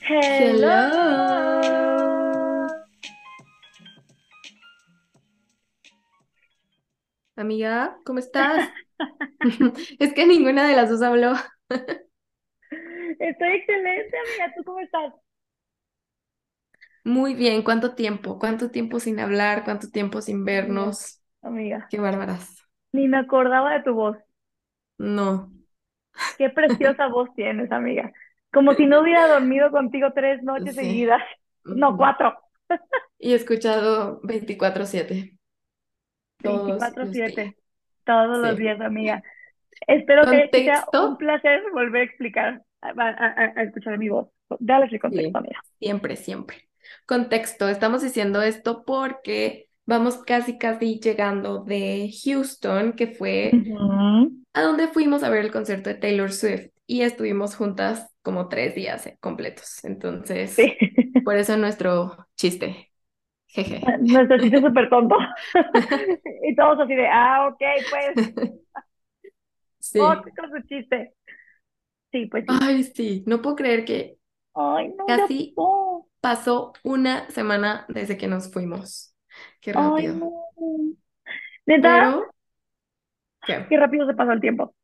Hello. Amiga, ¿cómo estás? Es que ninguna de las dos habló. Estoy excelente, amiga. ¿Tú cómo estás? Muy bien, ¿cuánto tiempo? ¿Cuánto tiempo sin hablar? ¿Cuánto tiempo sin vernos? amiga. Qué bárbaras. Ni me acordaba de tu voz. No, Qué preciosa voz tienes, amiga. Como si no hubiera dormido contigo tres noches sí. seguidas. No, cuatro. Y he escuchado 24/7 todos los 24/7. días. Todos los días, amiga. Espero que, que sea un placer volver a explicar, a, a- a- a escuchar mi voz. Dale el contexto, sí, amiga. siempre, siempre. Contexto, estamos diciendo esto porque vamos casi, casi llegando de Houston, que fue a donde fuimos a ver el concierto de Taylor Swift y estuvimos juntas como tres días eh, completos. Entonces, Sí. por eso nuestro chiste. Jeje. Nuestro chiste súper tonto. Y todos así de, ah, ok, pues, Sí. Con su chiste. Sí, pues sí. Ay, sí, no puedo creer que Ay, no, ya casi pasó una semana desde que nos fuimos. Qué Ay, rápido. no. Neta, Pero, ¿qué? qué rápido se pasó el tiempo.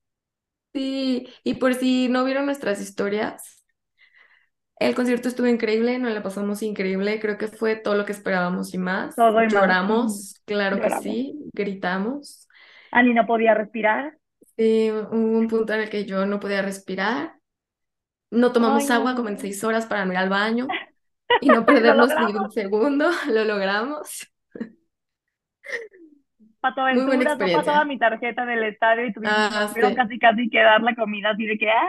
Sí, y por si no vieron nuestras historias, el concierto estuvo increíble, nos la pasamos increíble, creo que fue todo lo que esperábamos y más. Todo y más. Lloramos, claro que Lloramos. sí, gritamos. Ani no podía respirar. Sí, hubo un punto en el que yo no podía respirar. No tomamos Ay, agua como en seis horas para no ir al baño y no perdernos ni un segundo. Lo logramos. Pato Aventuras, no pasaba mi tarjeta del estadio y Ah, tuvieron sí. casi casi que dar la comida así de que, ah,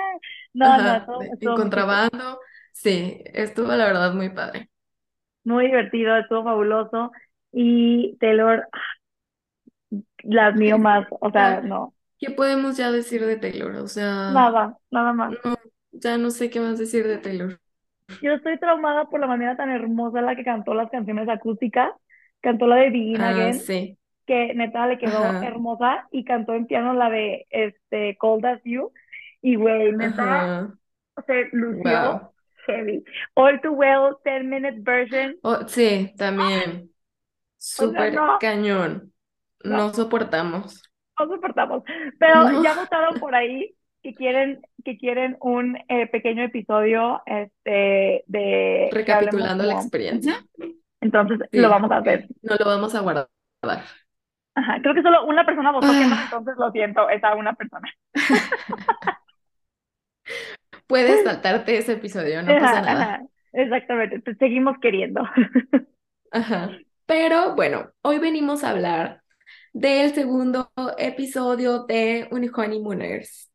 no, no, Ajá, de- muy chistoso. contrabando. Sí, estuvo la verdad muy padre. Muy divertido, estuvo fabuloso. Y Taylor, la admiro más, o sea, no, ¿qué podemos ya decir de Taylor? O sea, nada, nada más. no, ya no sé qué más decir de Taylor. Yo estoy traumada por la manera tan hermosa en la que cantó las canciones acústicas. Cantó la de Begin Ah, Again, sí. Que neta le quedó Ajá, hermosa, y cantó en piano la de este Cold As You. Y güey, neta se lució Wow. heavy. All Too Well, 10 Minute Version. Oh, sí, también. O sea, Súper no, cañón. no, No soportamos. no soportamos. Pero No. ya votaron por ahí que quieren, que quieren un eh, pequeño episodio este, de Recapitulando la experiencia. Entonces lo vamos a hacer. No lo vamos a guardar. Ajá, creo que solo una persona votó que no, Ah, entonces lo siento, esa una persona. puedes saltarte ese episodio, no pasa nada. ajá, exactamente, te seguimos queriendo. Ajá. Pero bueno, hoy venimos a hablar del segundo episodio de Honeymooners.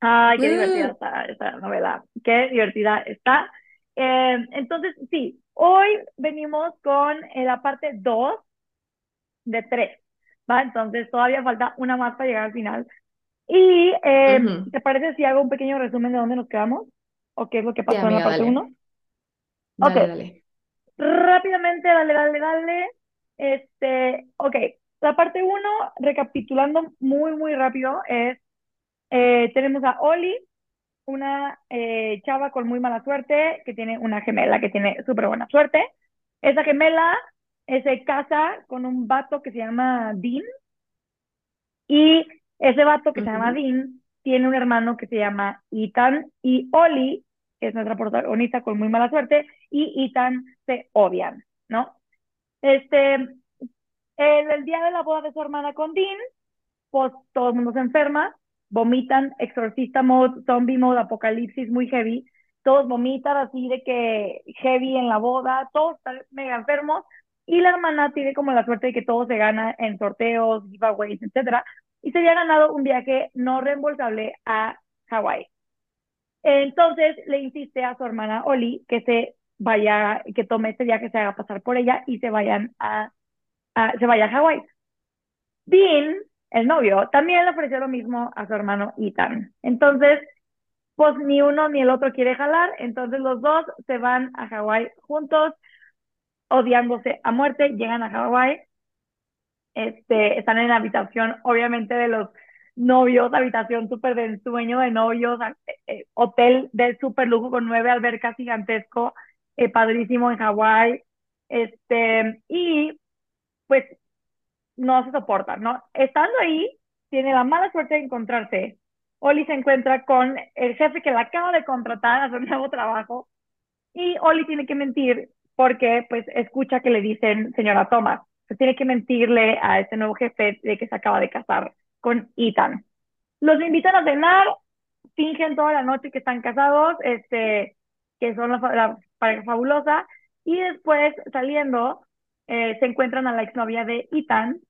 Ay, qué divertida Uh, está esta novela, qué divertida está. Eh, entonces, sí, hoy venimos con eh, la parte 2 de 3, ¿va? Entonces todavía falta una más para llegar al final. Y, eh, ujú. ¿te parece si hago un pequeño resumen de dónde nos quedamos? ¿O qué es lo que Sí, pasó en la amiga, parte dale. 1? Ok, Dale, rápidamente, dale, dale, dale. Este, ok, la parte 1, recapitulando muy, muy rápido, es, eh, tenemos a Oli, una eh, chava con muy mala suerte, que tiene una gemela que tiene súper buena suerte. Esa gemela se casa con un vato que se llama Dean, y ese vato que se llama. Dean tiene un hermano que se llama Ethan, y Oli, que es nuestra protagonista con muy mala suerte, y Ethan se odian, ¿no? Este, el, el día de la boda de su hermana con Dean, pues todo el mundo se enferma, vomitan, exorcista mode, zombie mode, apocalipsis muy heavy, todos vomitan así de que heavy en la boda, todos están mega enfermos, y la hermana tiene como la suerte de que todo se gana en sorteos, giveaways, etcétera, y se había ganado un viaje no reembolsable a Hawái. Entonces le insiste a su hermana Oli que se vaya, que tome este viaje, se haga pasar por ella y se vayan a, se vaya a Hawái. Dean, el novio, también le ofreció lo mismo a su hermano Ethan. Entonces, pues ni uno ni el otro quiere jalar, entonces los dos se van a Hawái juntos, odiándose a muerte, llegan a Hawái este, están en la habitación, obviamente, de los novios, habitación súper de ensueño de novios, eh, eh, hotel de súper lujo con nueve albercas gigantesco, eh, padrísimo en Hawái, este, y pues no se soportan, ¿no? Estando ahí, tiene la mala suerte de encontrarse. Oli se encuentra con el jefe que la acaba de contratar a su nuevo trabajo y Oli tiene que mentir porque pues escucha que le dicen señora Thomas. Se tiene que mentirle a este nuevo jefe de que se acaba de casar con Ethan. Los invitan a cenar, fingen toda la noche que están casados, este, que son la, pareja fabulosa, y después saliendo eh, se encuentran a la exnovia de Ethan,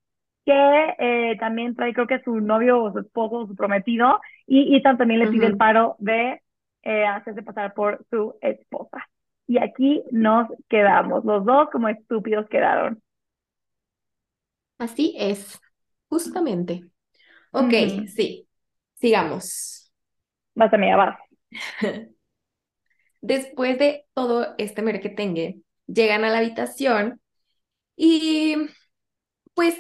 que eh, también trae creo que su novio o su esposo o su prometido, y Ethan también le pide el paro de eh, hacerse pasar por su esposa. Y aquí nos quedamos, los dos como estúpidos quedaron. Así es, justamente. Ok, sí, sigamos. Vas, amiga, vas. Después de todo este merquetengue, llegan a la habitación y pues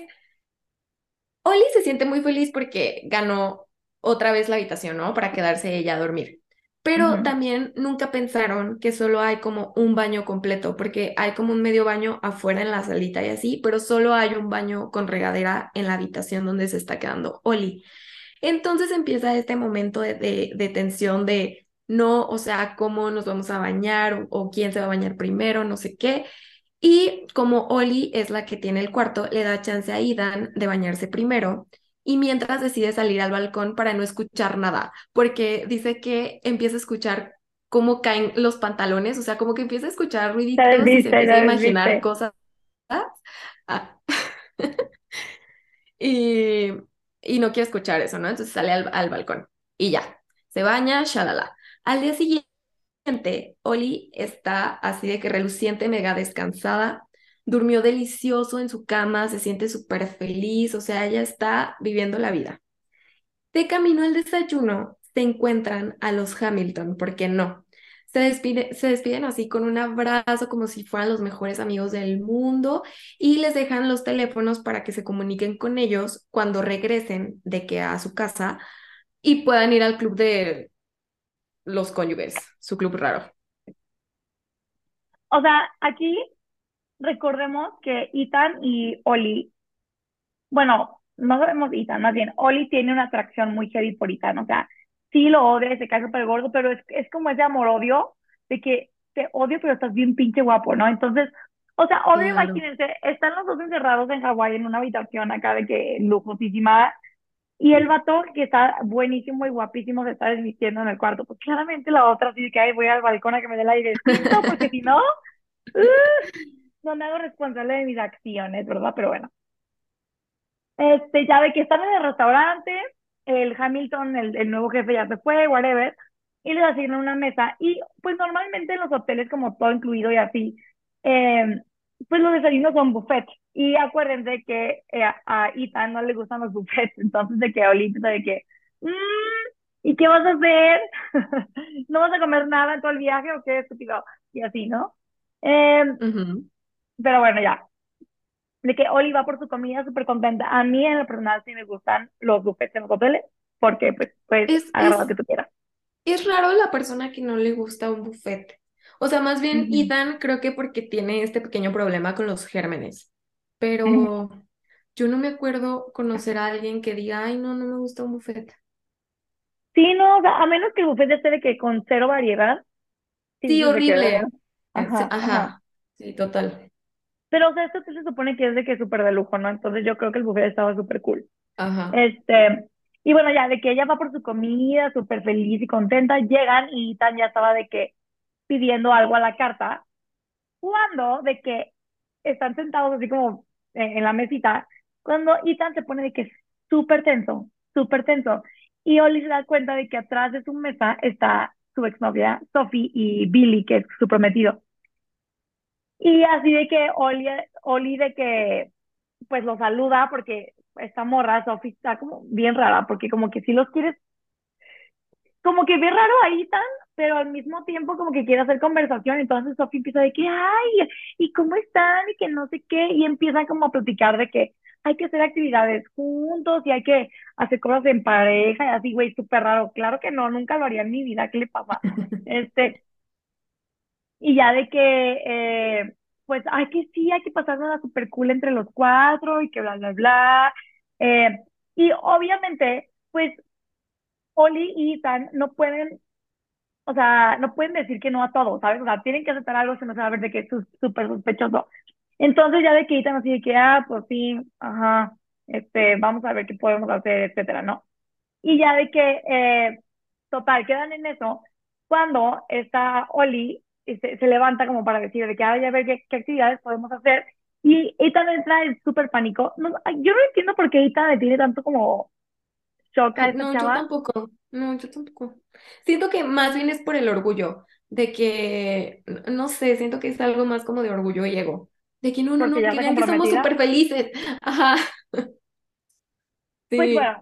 Oli se siente muy feliz porque ganó otra vez la habitación, ¿no? Para quedarse ella a dormir. Pero también nunca pensaron que solo hay como un baño completo, porque hay como un medio baño afuera en la salita y así, pero solo hay un baño con regadera en la habitación donde se está quedando Oli. Entonces empieza este momento de, de, tensión de no, o sea, cómo nos vamos a bañar o, quién se va a bañar primero, no sé qué. Y como Oli es la que tiene el cuarto, le da chance a Idan de bañarse primero y mientras decide salir al balcón para no escuchar nada, porque dice que empieza a escuchar cómo caen los pantalones, o sea, como que empieza a escuchar ruiditos y se empieza a imaginar cosas. Ah. y, y, no quiere escuchar eso, ¿no? Entonces sale al, al balcón y ya, se baña, shalala. Al día siguiente, Oli está así de que reluciente, mega descansada, durmió delicioso en su cama, se siente súper feliz, o sea, ella está viviendo la vida. De camino al desayuno, se encuentran a los Hamilton, ¿por qué no? Se, se despiden así con un abrazo como si fueran los mejores amigos del mundo y les dejan los teléfonos para que se comuniquen con ellos cuando regresen de que a su casa y puedan ir al club de los cónyuges, su club raro. O sea, aquí recordemos que Ethan y Oli, bueno, no sabemos Ethan, más bien, Oli tiene una atracción muy heavy por Ethan, o sea, sí lo odia, se cae súper gordo, pero es, es como ese amor-odio de que te odio, pero estás bien pinche guapo, ¿no? Entonces, o sea, obvio, imagínense, están los dos encerrados en Hawái en una habitación acá de que lujosísima, y el vato que está buenísimo y guapísimo se está desvistiendo en el cuarto. Pues claramente la otra sí que, ay, voy al balcón a que me dé el aire, porque si no, uh, no me hago responsable de mis acciones, ¿verdad? Pero bueno. Este, ya ve que están en el restaurante, el Hamilton, el, el nuevo jefe ya se fue, whatever, y les asignan una mesa. Y pues normalmente en los hoteles, como todo incluido y así, eh, pues los desayunos son buffet. Y acuérdense que eh, a Ethan no le gustan los buffets, entonces de que Olivia de que, mmm, ¿y qué vas a hacer? ¿No vas a comer nada en todo el viaje o qué estúpido? Y así, ¿no? Eh, pero bueno, ya. De que Oli va por su comida súper contenta. A mí en lo personal sí me gustan los buffets en los hoteles, porque pues, pues es, lo que tú quieras. Es raro la persona que no le gusta un buffet. O sea, más bien Ethan creo que porque tiene este pequeño problema con los gérmenes. Pero yo no me acuerdo conocer a alguien que diga, ay, no, no me gusta un buffet. Sí, no, a menos que el buffet esté de que con cero variedad. Sí, horrible. Ajá, ajá, Sí, total. Pero, o sea, esto se supone que es de que es súper de lujo, ¿no? Entonces yo creo que el buffet estaba súper cool. Ajá. Este, y bueno, ya de que ella va por su comida, súper feliz y contenta, llegan y Tan ya estaba de que pidiendo algo a la carta, cuando de que están sentados así como en, la mesita, cuando Ethan se pone de que es súper tenso, súper tenso, y Oli se da cuenta de que atrás de su mesa está su exnovia Sophie y Billy, que es su prometido. Y así de que Oli, Oli de que pues lo saluda porque esta morra, Sophie, está como bien rara, porque como que si los quieres, como que ve raro ahí tan, pero al mismo tiempo como que quiere hacer conversación, entonces Sophie empieza de que, ay, ¿y cómo están? Y que no sé qué, y empiezan como a platicar de que, hay que hacer actividades juntos y hay que hacer cosas en pareja y así, güey, súper raro. Claro que no, nunca lo haría en mi vida, ¿qué le pasa? Este, y ya de que, eh, pues, hay que sí, hay que pasarla súper cool entre los cuatro y que bla, bla, bla. Eh, y obviamente, pues, Oli y Ethan no pueden, o sea, no pueden decir que no a todo, ¿sabes? O sea, tienen que aceptar algo, se no se va a ver de que es súper sospechoso. Entonces ya de que Ethan así de que, ah, pues sí, ajá, este, vamos a ver qué podemos hacer, etcétera, ¿no? Y ya de que, eh, total, quedan en eso, cuando está Oli se, se levanta como para decir de que, ah, ya ver qué, qué actividades podemos hacer, y Ethan entra en súper pánico. No, yo no entiendo por qué Ethan le tiene tanto como shock a no, yo tampoco, no, yo tampoco. Siento que más bien es por el orgullo, de que, no sé, siento que es algo más como de orgullo y ego, de que no, no, porque no, que está vean que somos súper felices. Ajá, Pues sí, bueno,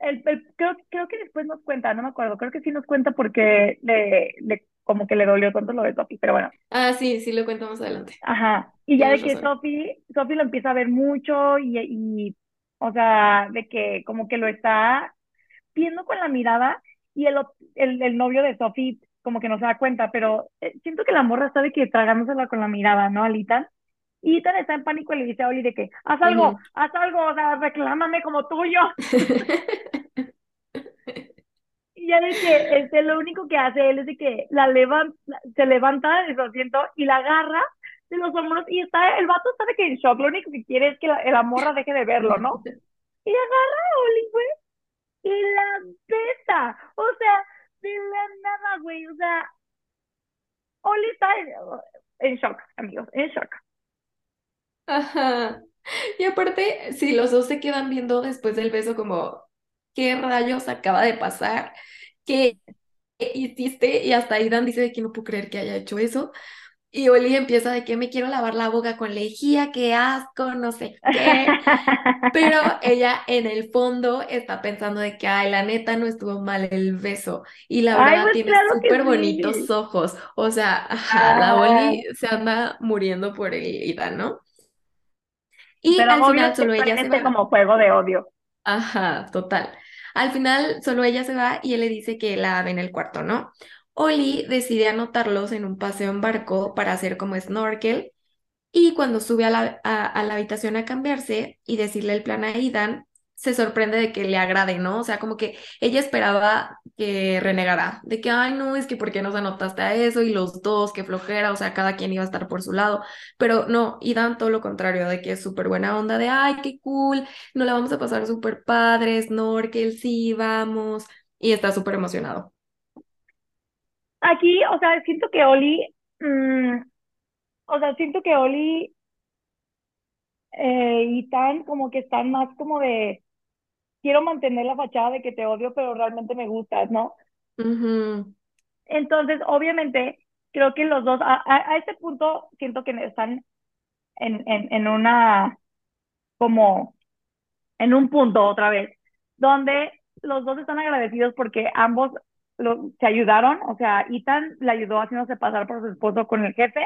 el, el- creo, creo que después nos cuenta, no me acuerdo, creo que sí nos cuenta porque le, le como que le dolió tanto lo de Sophie, pero bueno, ah, sí, sí lo cuento más adelante, ajá. Y ya de que razón. Sophie, Sophie lo empieza a ver mucho y, y, o sea, de que como que lo está viendo con la mirada y el, el, el novio de Sophie como que no se da cuenta, pero eh, siento que la morra está de que tragándosela con la mirada, ¿no, Alita? Y Ethan está en pánico y le dice a Oli de que, haz algo, haz algo, o sea, reclámame como tuyo. Ya de que este, lo único que hace él es de que la levanta, se levanta de su asiento y la agarra de los hombros y está, el vato de que en shock, lo único que quiere es que la, la morra deje de verlo, ¿no? Y agarra a Oli, güey, y la besa, o sea, de la nada, güey, o sea, Oli está en, shock, amigos, en shock. Ajá. Y aparte, sí, los dos se quedan viendo después del beso como, ¿qué rayos acaba de pasar? ¿Qué hiciste? Y hasta Aidan dice de que no puedo creer que haya hecho eso. Y Oli empieza de que me quiero lavar la boca con lejía, qué asco, no sé qué. Pero ella en el fondo está pensando de que, ay, la neta no estuvo mal el beso. Y la verdad pues tiene claro súper bonitos sí. ose O sea, ajá, la Ah, Oli se anda muriendo por el Aidan, ¿no? Y pero al final solo ella se va. como juego de odio. Ajá, total. Al final solo ella se va y él le dice que la ve en el cuarto, ¿no? Oli decide anotarlos en un paseo en barco para hacer como snorkel y cuando sube a la, a, a la habitación a cambiarse y decirle el plan a Aidan, se sorprende de que le agrade, ¿no? O sea, como que ella esperaba que renegara, de que, ay, no, es que ¿por qué nos anotaste a eso? Y los dos, qué flojera, o sea, cada quien iba a estar por su lado. Pero no, Aidan todo lo contrario, de que es súper buena onda, de, ay, qué cool, nos la vamos a pasar súper padre, snorkel, sí, vamos. Y está súper emocionado. Aquí, o sea, siento que Oli, mm, o sea, siento que Oli eh, y Tan como que están más como de, quiero mantener la fachada de que te odio, pero realmente me gustas, ¿no? Ujú, Entonces, obviamente, creo que los dos, a, a, a este punto, siento que están en, en, en una, como, en un punto otra vez, donde los dos están agradecidos porque ambos lo, se ayudaron, o sea, Ethan le ayudó haciéndose pasar por su esposo con el jefe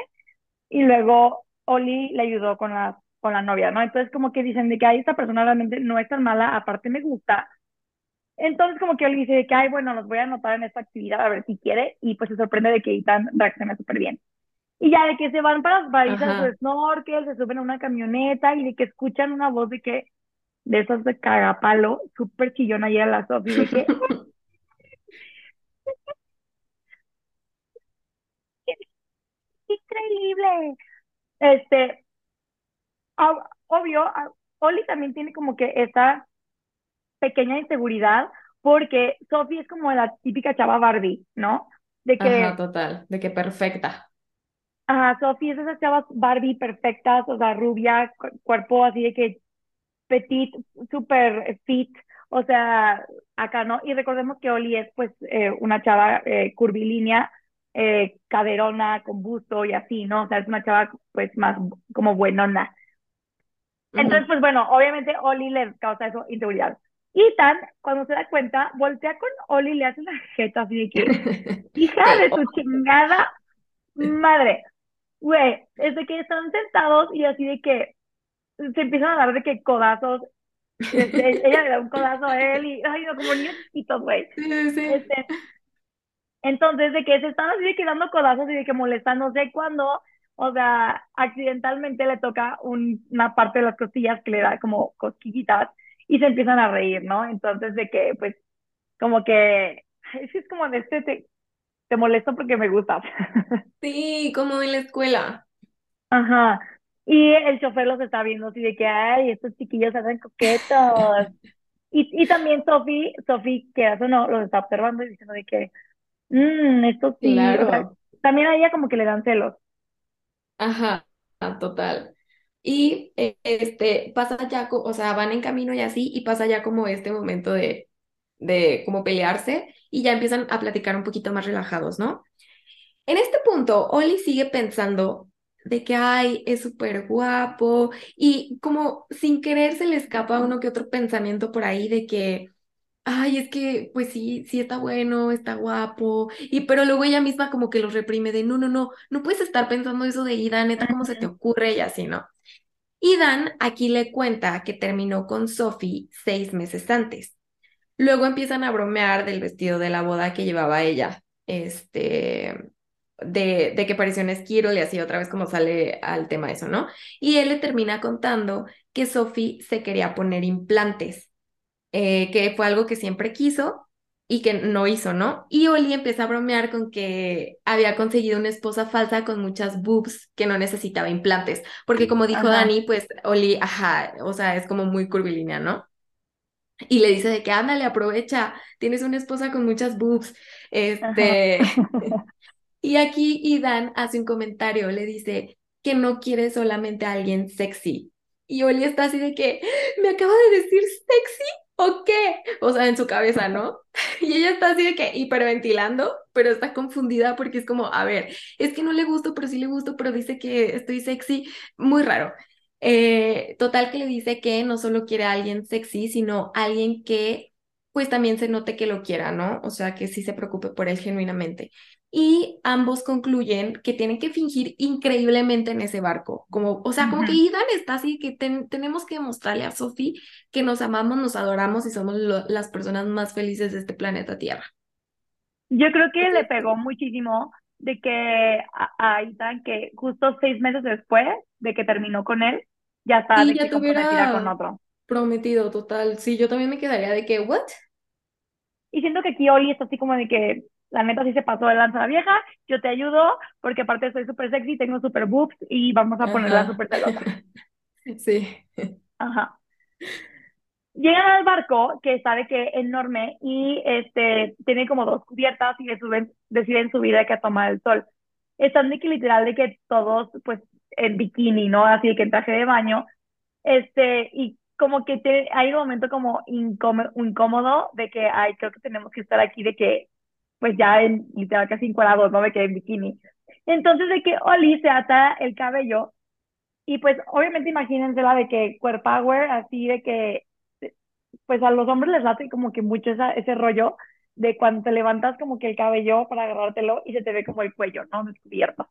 y luego Oli le ayudó con la, con la novia, ¿no? Entonces como que dicen de que, ay, esta persona realmente no es tan mala, aparte me gusta. Entonces como que Oli dice de que, ay, bueno, los voy a anotar en esta actividad a ver si quiere y pues se sorprende de que Ethan reacciona súper bien. Y ya de que se van para, a su Ajá. snorkel, se suben a una camioneta y de que escuchan una voz de que, de esas de cagapalo, súper chillona y a la Sofi de que, ¡qué increíble! Este, obvio, a- Oli también tiene como que esta pequeña inseguridad porque Sophie es como la típica chava Barbie, ¿no? De Ajá, que, total, de que perfecta. ajá, Sophie es esas chavas Barbie perfectas, o sea, rubia, cu- cuerpo así de que petit, super fit, o sea, acá, ¿no? Y recordemos que Oli es pues eh, una chava eh, curvilínea, eh, caderona, con busto y así, ¿no? O sea, es una chava pues más como buenona. Entonces, pues bueno, obviamente Oli le causa eso inseguridad. Y Tan, cuando se da cuenta, voltea con Oli y le hace una jeta así de que, hija de su chingada madre, güey, desde que están sentados y así de que se empiezan a dar de que codazos. Este, ella le da un codazo a él y, ay, no, como niños chiquitos, güey. Sí, sí. Este, entonces, de que se están así de que dando codazos y de que sé cuándo, o sea, accidentalmente le toca un, una parte de las costillas que le da como cosquillitas y se empiezan a reír, ¿no? Entonces, de que, pues, como que, es, es como de este, te, te molesto porque me gustas. Sí, como en la escuela. Ajá. Y el chofer los está viendo así de que, ay, estos chiquillos hacen coquetos. Y, y también Sophie, Sophie, que eso no, los está observando y diciendo de que, mmm, esto sí, o sea, Claro. también a ella como que le dan celos. Ajá, total. Y eh, este pasa ya, o sea, van en camino y así, y pasa ya como este momento de, de como pelearse, y ya empiezan a platicar un poquito más relajados, ¿no? En este punto, Oli sigue pensando de que, ay, es súper guapo, y como sin querer se le escapa uno que otro pensamiento por ahí de que, ay, es que, pues sí, sí está bueno, está guapo, y pero luego ella misma como que los reprime de, no, no, no, no puedes estar pensando eso de Ida, neta, ¿cómo se te ocurre? Y así, ¿no? Y Dan aquí le cuenta que terminó con Sophie seis meses antes. Luego empiezan a bromear del vestido de la boda que llevaba ella, este, de, de que pareció un esquiro y así otra vez como sale al tema eso, ¿no? Y él le termina contando que Sophie se quería poner implantes, eh, que fue algo que siempre quiso y que no hizo, ¿no? Y Oli empieza a bromear con que había conseguido una esposa falsa con muchas boobs que no necesitaba implantes, porque como dijo Ajá, Dani, pues Oli, ajá, o sea, es como muy curvilínea, ¿no? Y le dice de que ándale, aprovecha, tienes una esposa con muchas boobs. Este, y aquí Idan hace un comentario, le dice que no quiere solamente a alguien sexy. Y Oli está así de que, ¿me acaba de decir sexy o qué? O sea, en su cabeza, ¿no? Y ella está así de que hiperventilando, pero está confundida porque es como, a ver, es que no le gusto, pero sí le gusto, pero dice que estoy sexy, muy raro. Eh, total que le dice que no solo quiere a alguien sexy, sino alguien que pues también se note que lo quiera, ¿no? O sea, que sí se preocupe por él genuinamente. Y ambos concluyen que tienen que fingir increíblemente en ese barco, como, o sea, como que. Idan está así, que ten- tenemos que mostrarle a Sophie que nos amamos, nos adoramos y somos lo- las personas más felices de este planeta Tierra. Yo creo que le pegó muchísimo de que a, a Ethan, que justo seis meses después de que terminó con él, ya está sí, de ya que comprometida con otro. prometido, total. Sí, yo también me quedaría de que, ¿what? Y siento que aquí Oli está así como de que la neta sí se pasó de lanza la vieja, yo te ayudo porque aparte soy súper sexy, tengo súper boobs y vamos a ponerla súper celosa. Sí. Ajá. Llegan al barco que de que enorme y este tiene como dos cubiertas y suben, deciden subir de que a tomar el sol. Están de que literal de que todos pues en bikini, ¿no? Así de que en traje de baño. Este, y como que te, hay un momento como incómodo, incómodo de que, ay, creo que tenemos que estar aquí de que, pues ya en literal casi encuadrados, ¿no? De que en bikini. Entonces de que Oli se ata el cabello y pues obviamente imagínensela de que core power, así de que pues a los hombres les late como que mucho esa, ese rollo de cuando te levantas como que el cabello para agarrártelo y se te ve como el cuello, ¿no? Descubierto.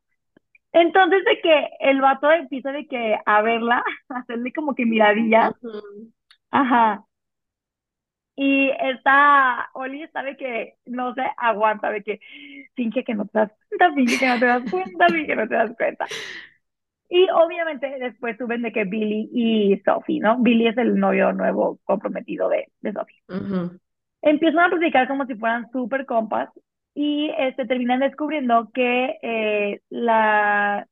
Entonces de que el vato empieza de que a verla, a hacerle como que miradillas, Ujú. ajá. Y esta Oli está de que no se aguanta, de que finge que no te das cuenta, finge que no te das cuenta, finge que no te das cuenta. Y obviamente después suben de que Billy y Sophie, ¿no? Billy es el novio nuevo comprometido de, de Sophie. Empiezan a platicar como si fueran súper compas y este, terminan descubriendo que eh, la...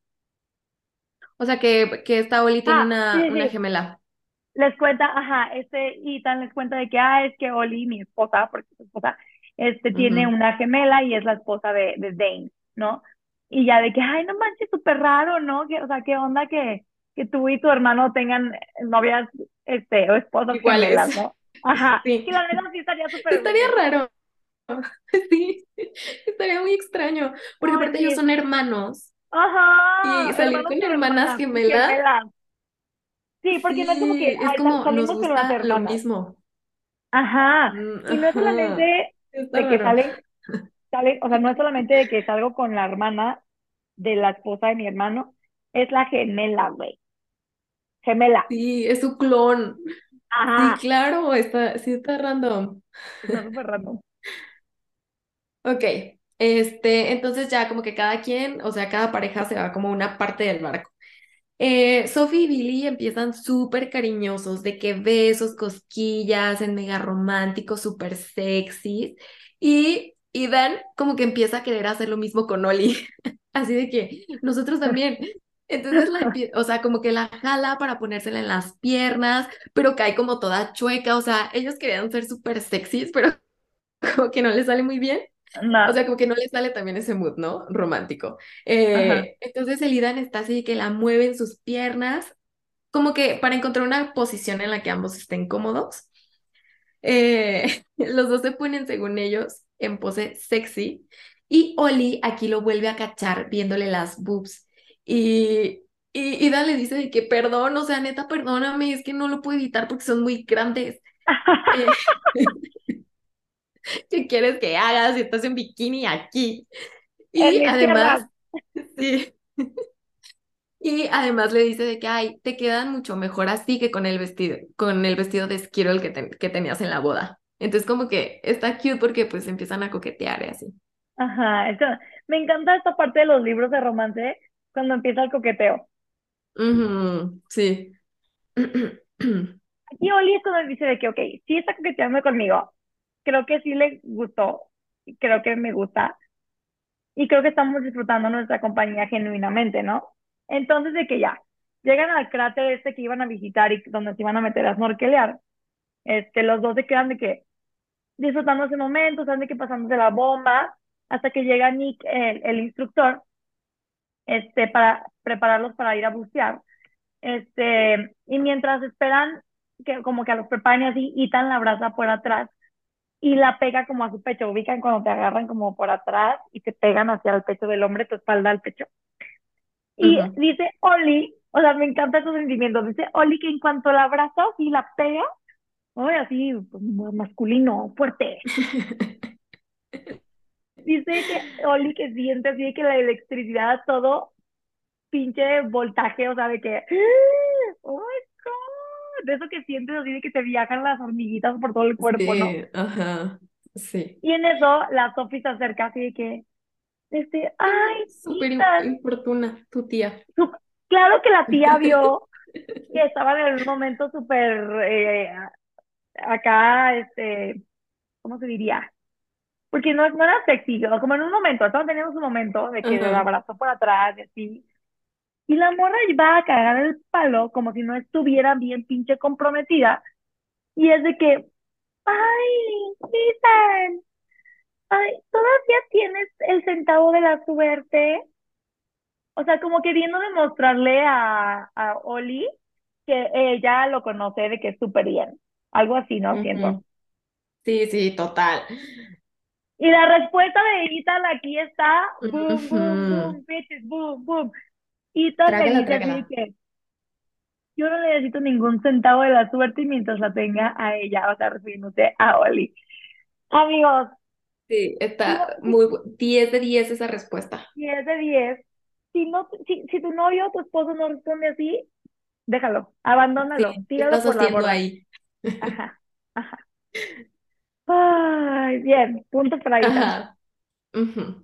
O sea que, que esta Oli tiene Ah, sí, una, sí, una gemela. Les cuenta, ajá, este Ethan les cuenta de que, ah, es que Oli, mi esposa, porque su esposa, este, tiene una gemela y es la esposa de, de Dane, ¿no? Y ya de que, ay, no manches, súper raro, ¿no? Que, o sea, ¿qué onda que, que tú y tu hermano tengan novias, este, o esposas Iguales. gemelas, ¿no? Ajá, Sí. y la verdad sí estaría súper Estaría raro. Sí. Estaría muy extraño. Porque aparte ellos son hermanos. Y Ajá, salir hermanos con con hermanas hermanas, gemelas. gemelas. Sí, porque no es como que, es como salimos nos con gusta lo mismo. Ajá, Mm, y no es solamente de que salen sale, o sea, no es solamente de que salgo con la hermana de la esposa de mi hermano, es la gemela, güey. gemela. Sí, es su clon. Ajá. Sí, claro, está, sí está random. Está súper random. Ok, este, entonces ya como que cada quien, o sea, cada pareja se va como una parte del barco. Eh, Sophie y Billy empiezan súper cariñosos, de que besos, cosquillas, en mega románticos, súper sexys. Y, y Dan como que empieza a querer hacer lo mismo con Oli. Así de que nosotros también. Entonces o sea, como que la jala para ponérsela en las piernas, pero cae como toda chueca. O sea, ellos querían ser súper sexys, pero como que no les sale muy bien. O No. sea, como que no le sale también ese mood, ¿no? Romántico. Eh, entonces el Idan está así que la mueve en sus piernas, como que para encontrar una posición en la que ambos estén cómodos. Eh, los dos se ponen, según ellos, en pose sexy. Y Oli aquí lo vuelve a cachar viéndole las boobs. Y, y Idan le dice de que perdón, o sea, neta, perdóname, es que no lo puedo evitar porque son muy grandes. Eh, ¿qué quieres que hagas si estás en bikini aquí? Y además, sí, y además le dice de que, ay, te quedan mucho mejor así que con el vestido, con el vestido de Skittle que, ten- que tenías en la boda. Entonces como que está cute porque pues empiezan a coquetear y así. Ajá. eso- Me encanta esta parte de los libros de romance cuando empieza el coqueteo. Ujú, sí. Aquí Oli es cuando dice de que, ok, sí está coqueteando conmigo. Creo que sí le gustó. Creo que me gusta. Y creo que estamos disfrutando nuestra compañía genuinamente, ¿no? Entonces, de que ya, llegan al cráter este que iban a visitar y donde se iban a meter a snorkelear. Este, los dos se quedan de que disfrutando ese momento, están de que pasándose la bomba, hasta que llega Nick, el, el instructor, este, para prepararlos para ir a bucear. Este, y mientras esperan que como que a los preparen y así, Ethan la abraza por atrás y la pega como a su pecho. Ubican cuando te agarran como por atrás y te pegan hacia el pecho del hombre, tu espalda al pecho. Y dice Oli, o sea, me encanta esos sentimientos. Dice Oli que en cuanto la abraza y la pega, ay, así, pues, masculino, fuerte. Dice que Oli que siente así de que la electricidad, todo pinche voltaje, o sea, de que, oh de eso que sientes así de que te viajan las hormiguitas por todo el cuerpo, ¿no? Sí, ajá, sí. Y en eso la Sophie se acerca así de que, este, ay, Súper importuna tu tía. Claro que la tía vio que estaban en un momento súper, eh, acá, este, ¿cómo se diría? Porque no, no era sexy, como en un momento, estaban teniendo su momento de que la Ajá. abrazó por atrás y así. Y la morra iba a cagar el palo como si no estuviera bien pinche comprometida. Y es de que, ay, Ethan, ay, ¿todavía tienes el centavo de la suerte? O sea, como queriendo demostrarle a, a Oli que ella lo conoce de que es súper bien. Algo así, ¿no? Siento. Sí, sí, total. Y la respuesta de Ethan aquí está, boom, boom, boom, bitches, boom, boom. Trágala. que yo no necesito ningún centavo de la suerte mientras la tenga a ella, o sea, refiriéndose a Oli. Amigos, Sí, no- está si, muy bu- 10 de 10 esa respuesta. si es de 10, si, no, si, si tu novio o tu esposo no responde así, déjalo, abandónalo, Sí, ¿qué tíralo estás por la borda. ahí? Ajá, ajá. Ay, bien, puntos para Ethan. Ajá. Ujú.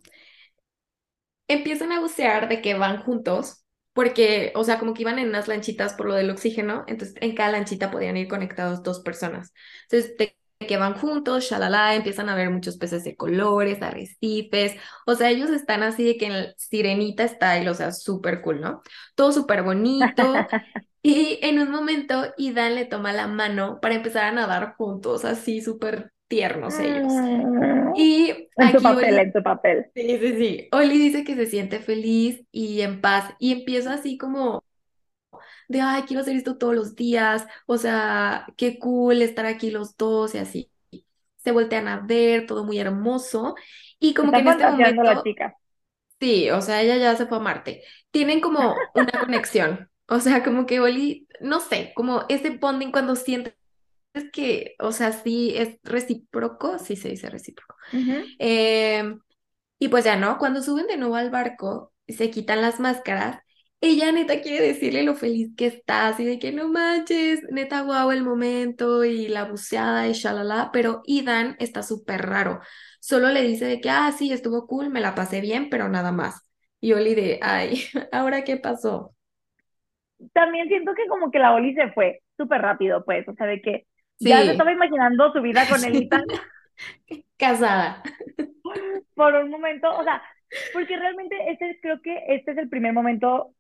Empiezan a bucear de que van juntos, porque, o sea, como que iban en unas lanchitas por lo del oxígeno, entonces en cada lanchita podían ir conectados dos personas. Entonces, de que van juntos, shalala, empiezan a ver muchos peces de colores, arrecifes, o sea, ellos están así de que en sirenita style, o sea, súper cool, ¿no? Todo súper bonito. Y en un momento, Idan le toma la mano para empezar a nadar juntos, así súper tiernos ellos. Mm, Y En aquí papel, Oli en su papel. Sí, sí, sí. Oli dice que se siente feliz y en paz y empieza así como de, ay, quiero hacer esto todos los días, o sea, qué cool estar aquí los dos y así. Se voltean a ver, todo muy hermoso y como que en este la momento, chica. sí, o sea, ella ya se fue a Marte. Tienen como una conexión, o sea, como que Oli, no sé, como ese bonding cuando sientes que, o sea, sí es recíproco, sí se dice recíproco. Em, y pues ya no, cuando suben de nuevo al barco, se quitan las máscaras ella neta quiere decirle lo feliz que está, así de que no manches, neta guau el momento y la buceada y shalala, pero Idan está súper raro. Solo le dice de que, ah, sí, estuvo cool, me la pasé bien, pero nada más. Y Oli de, ay, ¿ahora qué pasó? También siento que como que la Oli se fue súper rápido, pues, o sea, de que ya se estaba imaginando su vida con el Itan. Casada. Por un momento, o sea, porque realmente este creo que este es el primer momento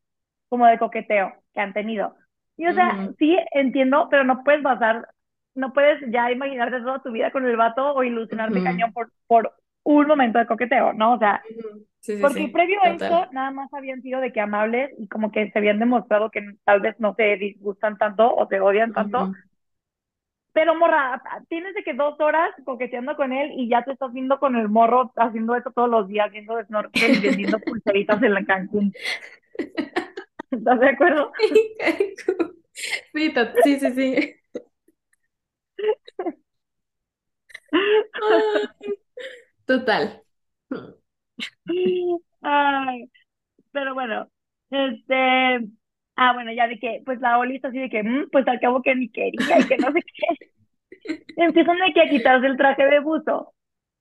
como de coqueteo que han tenido. Y o sea, sí entiendo, pero no puedes basar, no puedes ya imaginarte toda tu vida con el vato o ilusionarte cañón por, por un momento de coqueteo, ¿no? O sea, porque previo a esto nada más habían sido de que amables y como que se habían demostrado que tal vez no se disgustan tanto o se odian tanto. Pero morra, tienes de que dos horas coqueteando con él y ya te estás viendo con el morro haciendo eso todos los días, viendo snorkel y vendiendo pulseritas en la Cancún. ¿Estás de acuerdo? Sí, sí, sí, sí. Total. Ay, pero bueno, este, ah, bueno, ya de que, pues la Oli está así de que, mm, pues al cabo que ni quería y que no sé qué. Empiezan de que a quitarse el traje de buzo,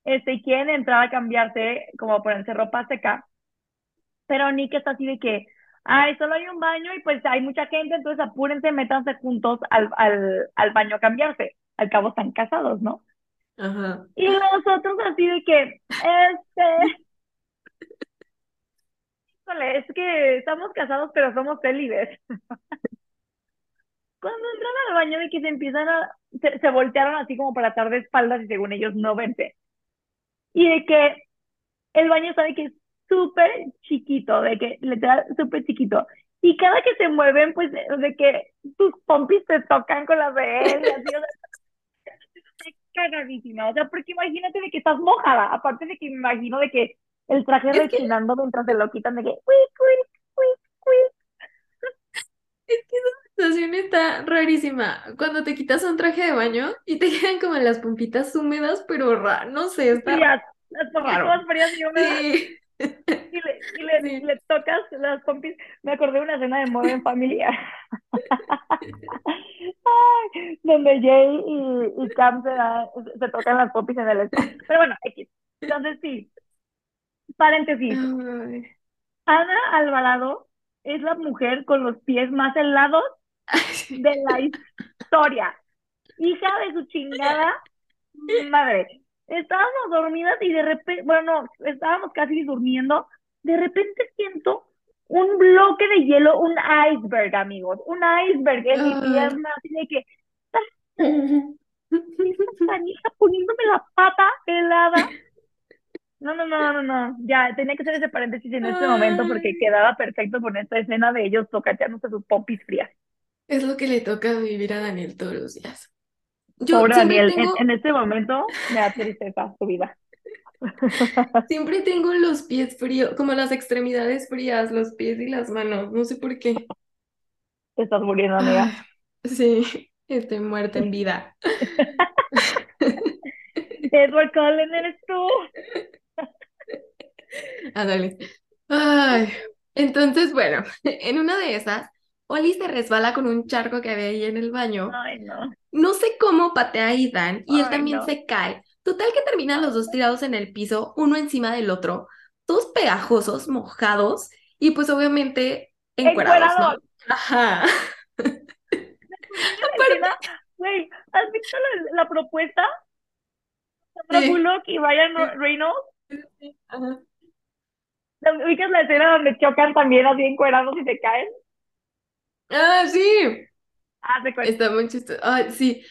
este, y quieren entrar a cambiarse, como ponerse ropa seca, pero Nick está así de que, ay, solo hay un baño y pues hay mucha gente, entonces apúrense, métanse juntos al, al, al baño a cambiarse. Al cabo están casados, ¿no? Ajá. Y nosotros así de que, este, híjole, es que estamos casados pero somos célibes. Cuando entran al baño de que se empiezan a, se, se voltearon así como para estar de espaldas y según ellos no vente. Y de que el baño está de que súper chiquito, de que literal súper chiquito. Y cada que se mueven, pues de que tus pompis se tocan con las de él y así, o sea, cagadísima. O sea, porque imagínate de que estás mojada, aparte de que me imagino de que el traje es rechinando mientras se lo quitan de que Es que esa sensación está rarísima. Cuando te quitas un traje de baño y te quedan como las pompitas húmedas, pero raro, no sé, está las pompitas frías y húmedas. Sí y le, y le, le, tocas las pompis. Me acordé de una escena de Modern Family donde Jay y, y Cam se, se, tocan las pompis en el espejo. Pero bueno, X. Entonces sí, paréntesis. Ana Alvarado es la mujer con los pies más helados de la historia. Hija de su chingada madre estábamos dormidas y de repente, bueno, estábamos casi durmiendo, de repente siento un bloque de hielo, un iceberg, amigos, un iceberg en mi pierna, así de que, esta hija poniéndome la pata helada. No, no, no, no, no, ya, tenía que hacer ese paréntesis en este momento porque quedaba perfecto con esta escena de ellos tocateándose sus popis frías. Es lo que le toca vivir a Daniel todos los días. Yo Pobre Daniel, en, este momento me da tristeza su vida. Siempre tengo los pies fríos, como las extremidades frías, los pies y las manos, no sé por qué. Te estás muriendo, amiga. sí, estoy muerta en vida. Edward Cullen, eres tú. Ándale. Ay, entonces, bueno, en una de esas, Oli se resbala con un charco que había ahí en el baño. Ay, no. No sé cómo patea a Idan y él también se cae. Total que terminan los dos tirados en el piso, uno encima del otro, todos pegajosos, mojados y pues obviamente encuerados, ¿no? Ajá. Güey, ¿has visto la, propuesta? Sandra Bullock y Ryan Reynolds. Sí, ajá. ¿Ubicas la escena donde chocan también así encuerados y se caen? Ah, sí. Ah, Está muy chistoso. Ay, sí.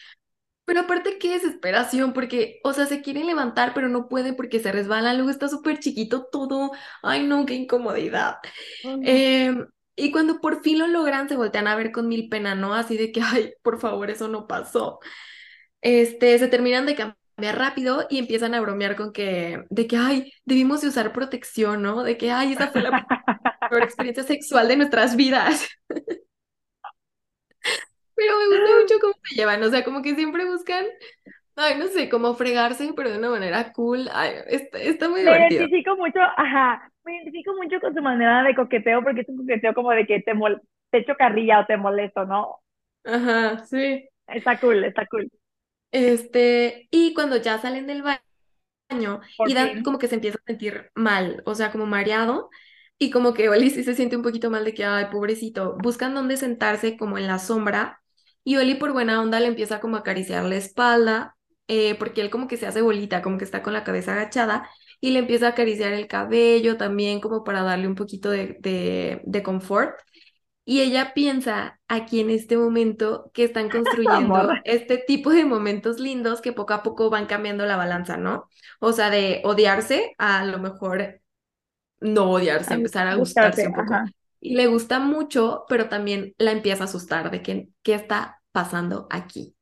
Pero aparte, qué desesperación, porque, o sea, se quieren levantar, pero no pueden porque se resbalan, luego está súper chiquito todo. Ay, no, qué incomodidad. Em, y cuando por fin lo logran, se voltean a ver con mil pena, ¿no? Así de que, ay, por favor, eso no pasó. Este, se terminan de cambiar rápido y empiezan a bromear con que, de que, ay, debimos de usar protección, ¿no? De que, ay, esa fue la peor experiencia sexual de nuestras vidas. Pero me gusta mucho cómo se llevan, o sea, como que siempre buscan, ay, no sé, cómo fregarse, pero de una manera cool. Ay, está, está muy Me divertido. identifico mucho, ajá, me identifico mucho con su manera de coqueteo porque es un coqueteo como de que te, mol te echo carrilla o te molesto, ¿no? Ajá, sí. Está cool, está cool. Este, y cuando ya salen del baño, y Dan como que se empieza a sentir mal, o sea, como mareado, y como que Oli sí se siente un poquito mal de que, ay, pobrecito, buscan dónde sentarse como en la sombra, y Oli por buena onda le empieza como a acariciar la espalda, eh, porque él como que se hace bolita, como que está con la cabeza agachada, y le empieza a acariciar el cabello también como para darle un poquito de, de, de confort. Y ella piensa aquí en este momento que están construyendo Amor. este tipo de momentos lindos que poco a poco van cambiando la balanza, ¿no? O sea, de odiarse a lo mejor no odiarse, empezar a gustarse un poco. ajá. Y le gusta mucho, pero también la empieza a asustar de que, qué está pasando aquí.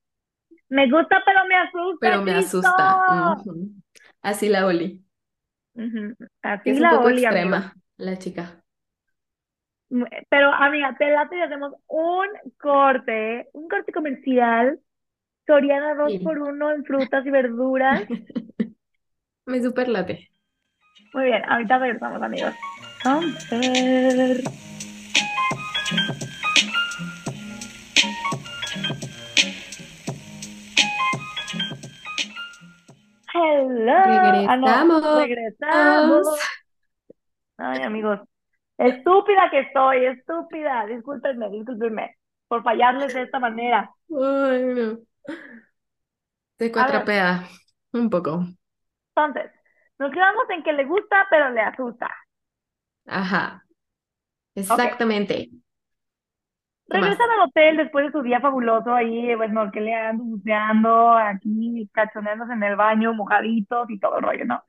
Me gusta, pero me asusta, Pero me Cristo. asusta. Así la Oli. Que Así Es un la poco Oli, amigo. extrema la chica. Pero, amiga, te late y hacemos un corte, un corte comercial. Soriana 2 Sí. por 1 en frutas y verduras. Me super late. Muy bien, ahorita regresamos, amigos. Comfort. Hello. Ah, no, Regresamos. regresamos. Ay, amigos. Estúpida que estoy, estúpida. Discúlpenme, discúlpenme por fallarles de esta manera. Ay, no. Ver, cuatrapea un poco. entonces, nos quedamos en que le gusta, pero le asusta. Ajá, exactamente. Regresan al hotel después de su día fabuloso ahí, pues, snorkeleando, buceando, aquí, cachoneándose en el baño, mojaditos y todo el rollo, ¿no?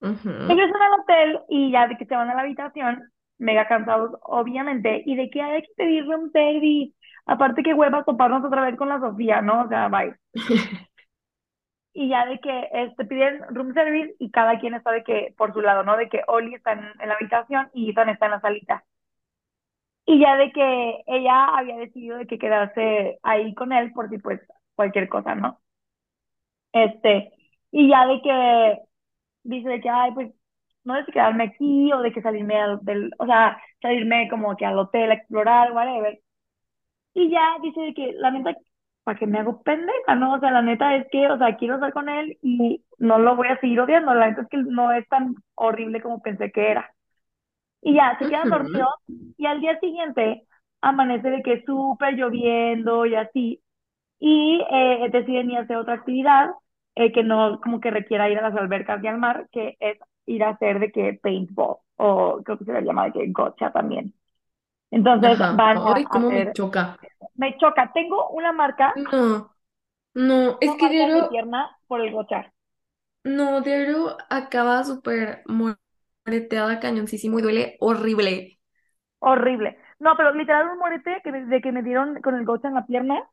Regresan al hotel y ya de que se van a la habitación, mega cansados, obviamente, y de que hay que pedir room service. Aparte que hueva toparnos otra vez con la Sofía, ¿no? O sea, bye. Y ya de que este, piden room service y cada quien está de que por su lado, ¿no? De que Oli está en, en la habitación y Ethan está en la salita. Y ya de que ella había decidido de que quedarse ahí con él por si pues cualquier cosa, ¿no? Este, y ya de que dice de que, ay, pues, no si quedarme aquí o de que salirme al, del, o sea, salirme como que al hotel a explorar, whatever. Y ya dice de que, la neta, ¿para qué me hago pendeja, no? O sea, la neta es que, o sea, quiero estar con él y no lo voy a seguir odiando. La neta es que no es tan horrible como pensé que era. Y ya, se quedan Ujú. dormidos y al día siguiente amanece de que súper lloviendo y así. Y eh, deciden ir a hacer otra actividad eh, que no como que requiera ir a las albercas y al mar, que es ir a hacer de que paintball o creo que se le llama de que gotcha también. Entonces Ajá. van a cómo me choca. me choca, tengo una marca, No, no, es que Diario, pierna por el gochar. no, Diario acaba súper moreteada, cañoncísimo y duele horrible. Horrible. No, pero literal un morete que de que me dieron con el gocha en la pierna,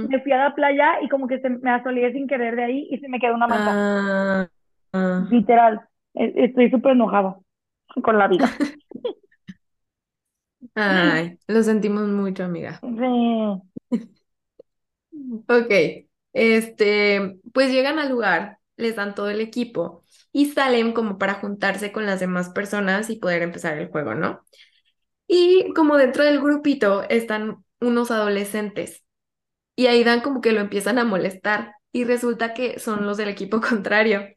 me fui a la playa y como que se me asoleé sin querer de ahí y se me quedó una mancha. Ah, ah. Literal, e- estoy súper enojado con la vida. Ay, lo sentimos mucho, amiga. Sí. Ok, este, pues llegan al lugar, les dan todo el equipo y salen como para juntarse con las demás personas y poder empezar el juego, ¿no? Y como dentro del grupito están unos adolescentes y ahí dan como que lo empiezan a molestar y resulta que son los del equipo contrario.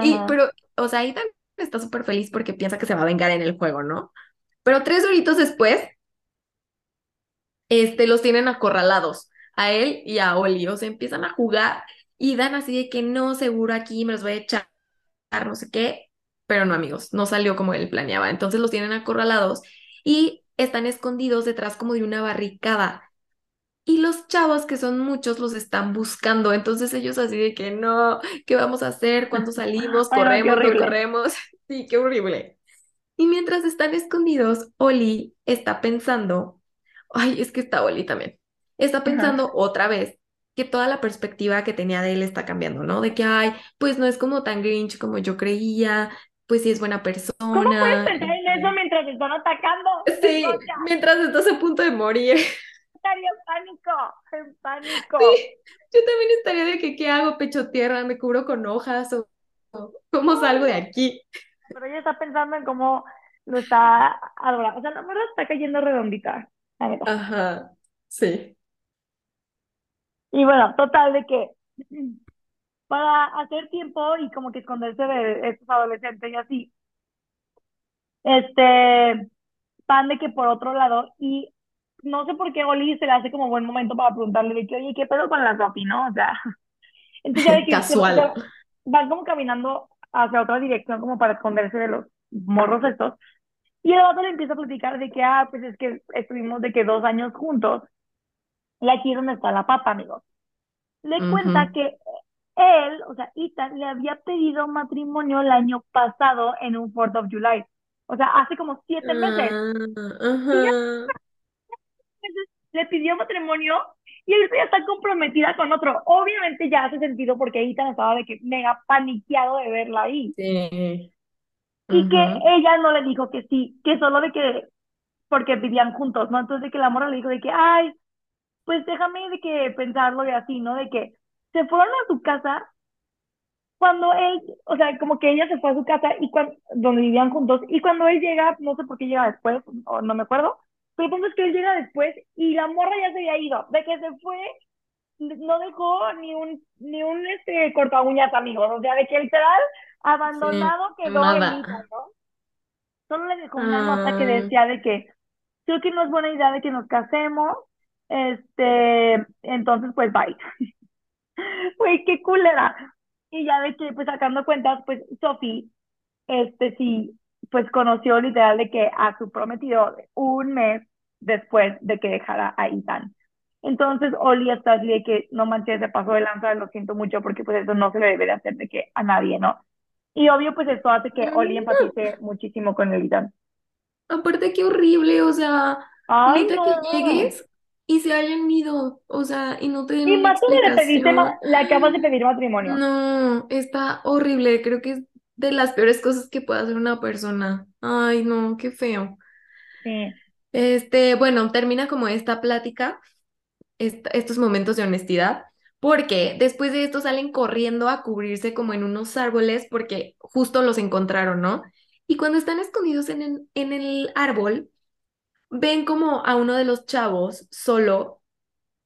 Y, pero, o sea, Aidan está súper feliz porque piensa que se va a vengar en el juego, ¿no? Pero tres horitos después, este, los tienen acorralados, a él y a Oli, o sea, empiezan a jugar y dan así de que no, seguro aquí me los voy a echar, no sé qué, pero no, amigos, no salió como él planeaba. Entonces los tienen acorralados y están escondidos detrás como de una barricada. Y los chavos, que son muchos, los están buscando. Entonces ellos así de que no, ¿qué vamos a hacer? ¿Cuándo salimos? Ay, no, ¿Corremos? ¿No horrible. corremos? Sí, qué horrible. Y mientras están escondidos, Oli está pensando, ay, es que está Oli también, está Ajá. pensando otra vez que toda la perspectiva que tenía de él está cambiando, ¿no? De que, ay, pues no es como tan Grinch como yo creía, pues sí es buena ¿Cómo puedes persona. pensar en eso mientras te están atacando? Sí, mientras estás a punto de morir. estaría en pánico, en pánico. Sí, yo también estaría de que, ¿qué hago? Pecho tierra, me cubro con hojas o cómo salgo de aquí. pero ella está pensando en cómo lo está adorando. O sea, la morra está cayendo redondita, la. Ajá, sí. Y bueno, total de que para hacer tiempo y como que esconderse de estos adolescentes y así, este, van de que por otro lado, y no sé por qué Oli se le hace como buen momento para preguntarle de que, oye, ¿qué pedo con la Sophie, no? O sea, entonces de que se- Casual. van como caminando hacia otra dirección como para esconderse de los morros estos. Y el otro le empieza a platicar de que, ah, pues es que estuvimos de que dos años juntos. Y aquí es donde está la papa, amigos. Le cuenta que él, o sea, Ethan, le había pedido matrimonio el año pasado en un 4th of July. O sea, hace como siete meses. Ah, Y meses le pidió matrimonio y ahorita ya está comprometida con otro. Obviamente ya hace sentido porque Ethan estaba de que mega paniqueado de verla ahí. Sí. Y que ella no le dijo que sí, que solo de que, porque vivían juntos, ¿no? Entonces de que la morra le dijo de que, ay, pues déjame de que pensarlo y así, ¿no? De que se fueron a su casa cuando él, o sea, como que ella se fue a su casa y cuando, donde vivían juntos, y cuando él llega, no sé por qué llega después, o no me acuerdo, pero el punto es que él llega después y la morra ya se había ido, de que se fue, no dejó ni un, ni un este corta uñas, amigos, o sea, de que literal Sí, abandonado quedó el hijo, nada. ¿no? Solo le dejó una nota que Ah, decía de que creo que no es buena idea de que nos casemos, este, entonces pues bye. Güey, qué culera. Y ya de que, pues sacando cuentas, pues Sophie, este sí, pues conoció literal de que a su prometido un mes después de que dejara a Ethan. Entonces Oli está así de que no manches, se pasó de lanza, lo siento mucho porque pues eso no se le debe de hacer de que a nadie, ¿no? Y obvio pues esto hace que Oli no. empatice muchísimo con el Ethan. Aparte, qué horrible, o sea, Ay, neta que no. llegues y se hayan ido, o sea, y no te den Y una más tú le pediste, explicación. le acabas de pedir matrimonio. No, está horrible, creo que es de las peores cosas que puede hacer una persona. Ay, no, qué feo. Sí. Este, bueno, termina como esta plática, estos momentos de honestidad, porque después de esto salen corriendo a cubrirse como en unos árboles porque justo los encontraron, ¿no? Y cuando están escondidos en el, en el árbol, ven como a uno de los chavos solo,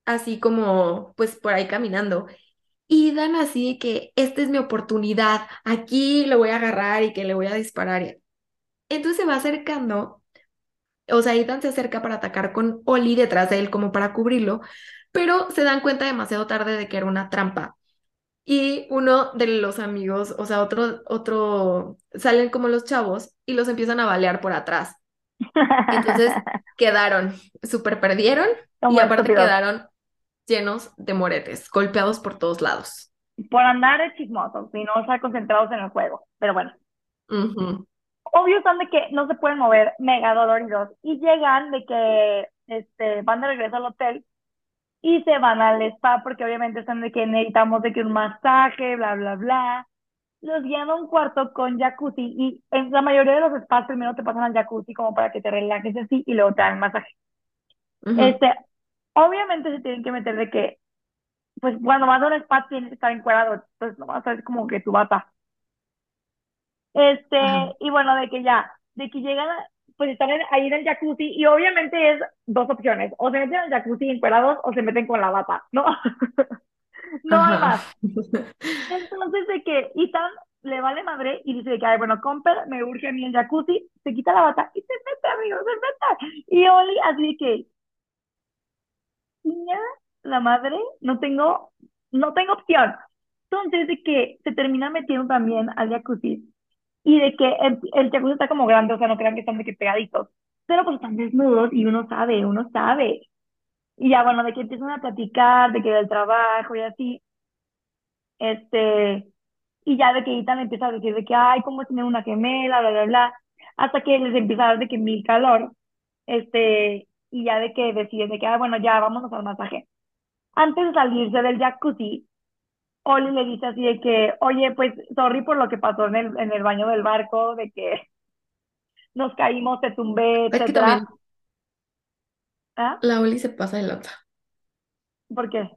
así como pues por ahí caminando. Y dan así que esta es mi oportunidad, aquí lo voy a agarrar y que le voy a disparar. Entonces se va acercando, o sea, Ethan se acerca para atacar con Oli detrás de él como para cubrirlo, pero se dan cuenta demasiado tarde de que era una trampa. Y uno de los amigos, o sea, otro, otro, salen como los chavos y los empiezan a balear por atrás. Entonces quedaron, súper perdieron y aparte quedaron llenos de moretes, golpeados por todos lados. por andar de chismosos y no estar concentrados en el juego. Pero bueno, obvio son de que no se pueden mover mega doloridos y llegan de que este, van de regreso al hotel y se van al spa porque obviamente están de que necesitamos de que un masaje, bla, bla, bla. Los guían a un cuarto con jacuzzi y en la mayoría de los spas primero te pasan al jacuzzi como para que te relajes así y luego te dan masaje. Este, obviamente se tienen que meter de que, pues cuando vas a un spa tienes que estar encuadrado, entonces no vas a ser como que tu bata. ajá. Este, y bueno, de que ya, de que llegan, a- pues están en- ahí en el jacuzzi y obviamente es dos opciones, o se meten al jacuzzi encuerados o se meten con la bata, ¿no? No Ajá. más. Entonces de que Ethan le vale madre y dice que, ay, bueno, Comper, me urge a mí el jacuzzi, se quita la bata y se mete, amigo, se mete. Y Oli así que, la madre, no tengo, no tengo opción. Entonces de que se termina metiendo también al jacuzzi y de que el, el jacuzzi está como grande, o sea, no crean que están de que pegaditos, pero pues están desnudos y uno sabe, uno sabe. Y ya, bueno, de que empiezan a platicar, de que del trabajo y así, este, y ya de que Ethan empieza a decir de que, ay, cómo tener una gemela, bla, bla, bla, hasta que les empieza a dar de que mil calor, este, y ya de que deciden de que, ah, bueno, ya, vámonos al masaje. Antes de salirse del jacuzzi, Oli le dice así de que, oye, pues, sorry por lo que pasó en el, en el baño del barco, de que nos caímos, te tumbé, Es que etcétera. también ¿Ah? la Oli se pasa de lanza. ¿Por qué?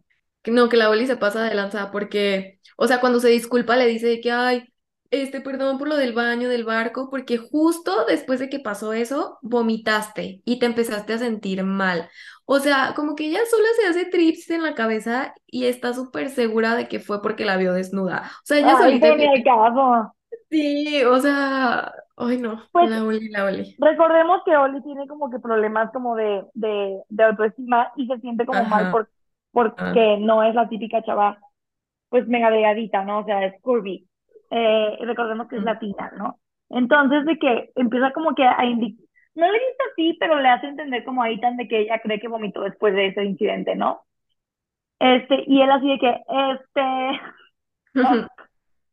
No, que la Oli se pasa de lanza porque, o sea, cuando se disculpa le dice de que, ay, este, perdón por lo del baño, del barco, porque justo después de que pasó eso, vomitaste y te empezaste a sentir mal. O sea, como que ella sola se hace trips en la cabeza y está súper segura de que fue porque la vio desnuda. O sea, ella Ay, solita... caso. Sí, o sea, ay no, Pues, la Oli, la Oli. Recordemos que Oli tiene como que problemas como de, de, de autoestima y se siente como mal por, porque no es la típica chava, pues mega delgadita, ¿no? O sea, es curvy. Eh, recordemos que es latina, ¿no? Entonces, de que empieza como que a indicar, no le dice así, pero le hace entender como ahí tan de que ella cree que vomitó después de ese incidente, ¿no? Este, y él así de que, este,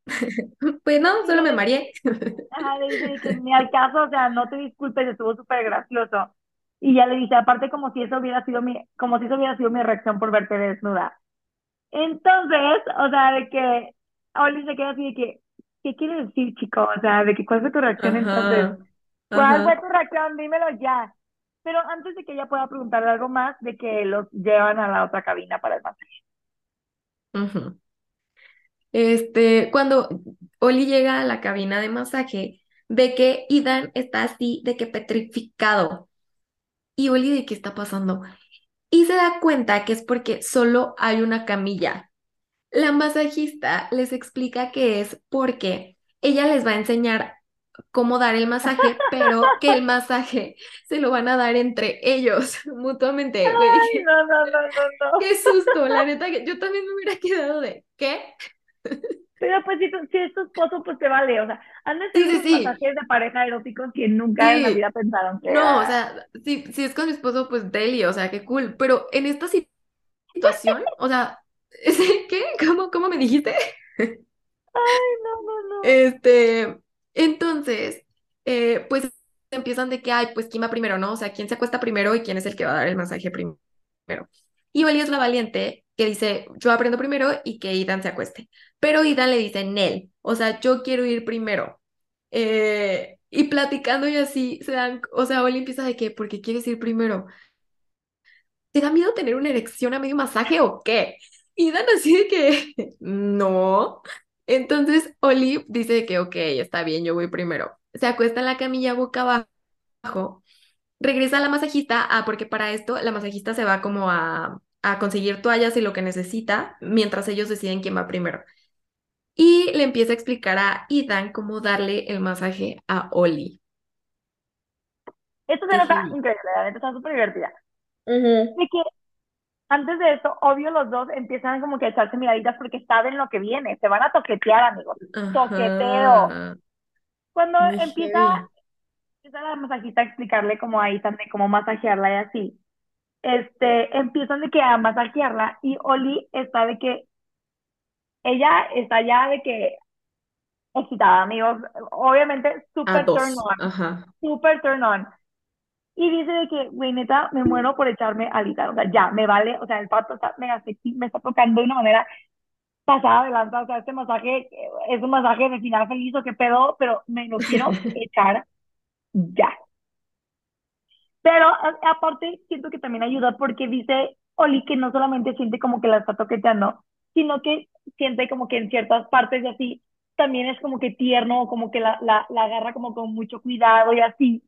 Pues no, solo me mareé. Ajá, le dice que ni al caso, o sea, no te disculpes, estuvo súper gracioso. Y ya le dice, aparte como si eso hubiera sido mi, como si eso hubiera sido mi reacción por verte desnuda. Entonces, o sea, de que Oli se queda así de que, ¿qué quiere decir, chico? O sea, de que cuál fue tu reacción entonces. Ajá, ¿Cuál fue ajá. tu reacción? Dímelo ya. Pero antes de que ella pueda preguntarle algo más, de que los llevan a la otra cabina para el masaje. Este, cuando Oli llega a la cabina de masaje, ve que Idan está así, de que petrificado. Y Oli, ¿de qué está pasando? Y se da cuenta que es porque solo hay una camilla. La masajista les explica que es porque ella les va a enseñar cómo dar el masaje, pero que el masaje se lo van a dar entre ellos mutuamente. Ay, no, no, no, no, no. qué susto, la neta que yo también me hubiera quedado de, ¿qué? Pero pues si, si es tu esposo, pues te vale. O sea, han Sí, sí, sí, masajes de pareja eróticos que nunca en la vida pensaron que No, o sea, si, si es con mi esposo, pues deli, o sea, qué cool. Pero en esta si- situación, o sea, ¿qué? ¿Cómo, cómo me dijiste? Ay, no, no, no. Este, entonces, eh, pues empiezan de que, ay, pues quién va primero, ¿no? O sea, quién se acuesta primero y quién es el que va a dar el masaje primero. Y Oli es la valiente que dice, yo aprendo primero y que Idan se acueste. Pero Idan le dice, Nel, o sea, yo quiero ir primero. Eh, y platicando y así se dan, o sea, Oli empieza de que, ¿por qué quieres ir primero? ¿Te da miedo tener una erección a medio masaje o qué? Y Dan así de que, no. Entonces Oli dice que, ok, está bien, yo voy primero. Se acuesta en la camilla boca abajo, regresa a la masajista, ah, porque para esto la masajista se va como a, a conseguir toallas y lo que necesita, mientras ellos deciden quién va primero. Y le empieza a explicar a Idan cómo darle el masaje a Oli. Esto se nota increíble, la neta está súper divertida. De que antes de esto, obvio, los dos empiezan como que a echarse miraditas porque saben lo que viene. Se van a toquetear, amigos. Toqueteo. Ajá. Cuando Muy empieza, empieza la masajista a explicarle como ahí también cómo masajearla y así, este, empiezan de que a masajearla y Oli está de que ella está ya de que excitada, amigos. Obviamente, super turn on, Ajá. super turn on. Y dice de que, güey, neta, me muero por echarme alita. O sea, ya, me vale. O sea, el pato está mega sexy, me está tocando de una manera pasada de lanza. O sea, este masaje es un masaje de final feliz o qué pedo, pero me lo quiero echar ya. Pero a- aparte, siento que también ayuda porque dice Oli que no solamente siente como que la está toqueteando, sino que siente como que en ciertas partes y así, también es como que tierno, como que la, la, la agarra como con mucho cuidado y así.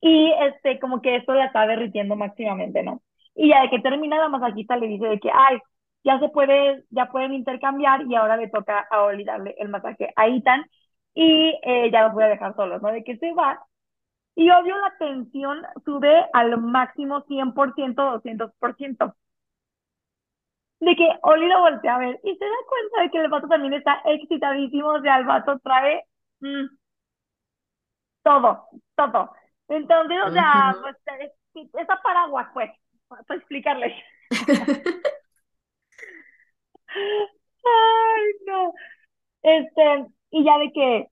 Y este, como que esto la está derritiendo máximamente, ¿no? Y ya de que termina la masajista le dice de que, ay, ya se puede, ya pueden intercambiar y ahora le toca a Oli darle el masaje a Ethan y eh, ya los voy a dejar solos, ¿no? De que se va y obvio la tensión sube al máximo 100%, 200%. De que Oli lo voltea a ver y se da cuenta de que el vato también está excitadísimo, o sea, el vato trae mm, todo, todo. Entonces, o sea, pues, es- esa paraguas, pues, para explicarles. Ay, no. Este, y ya de que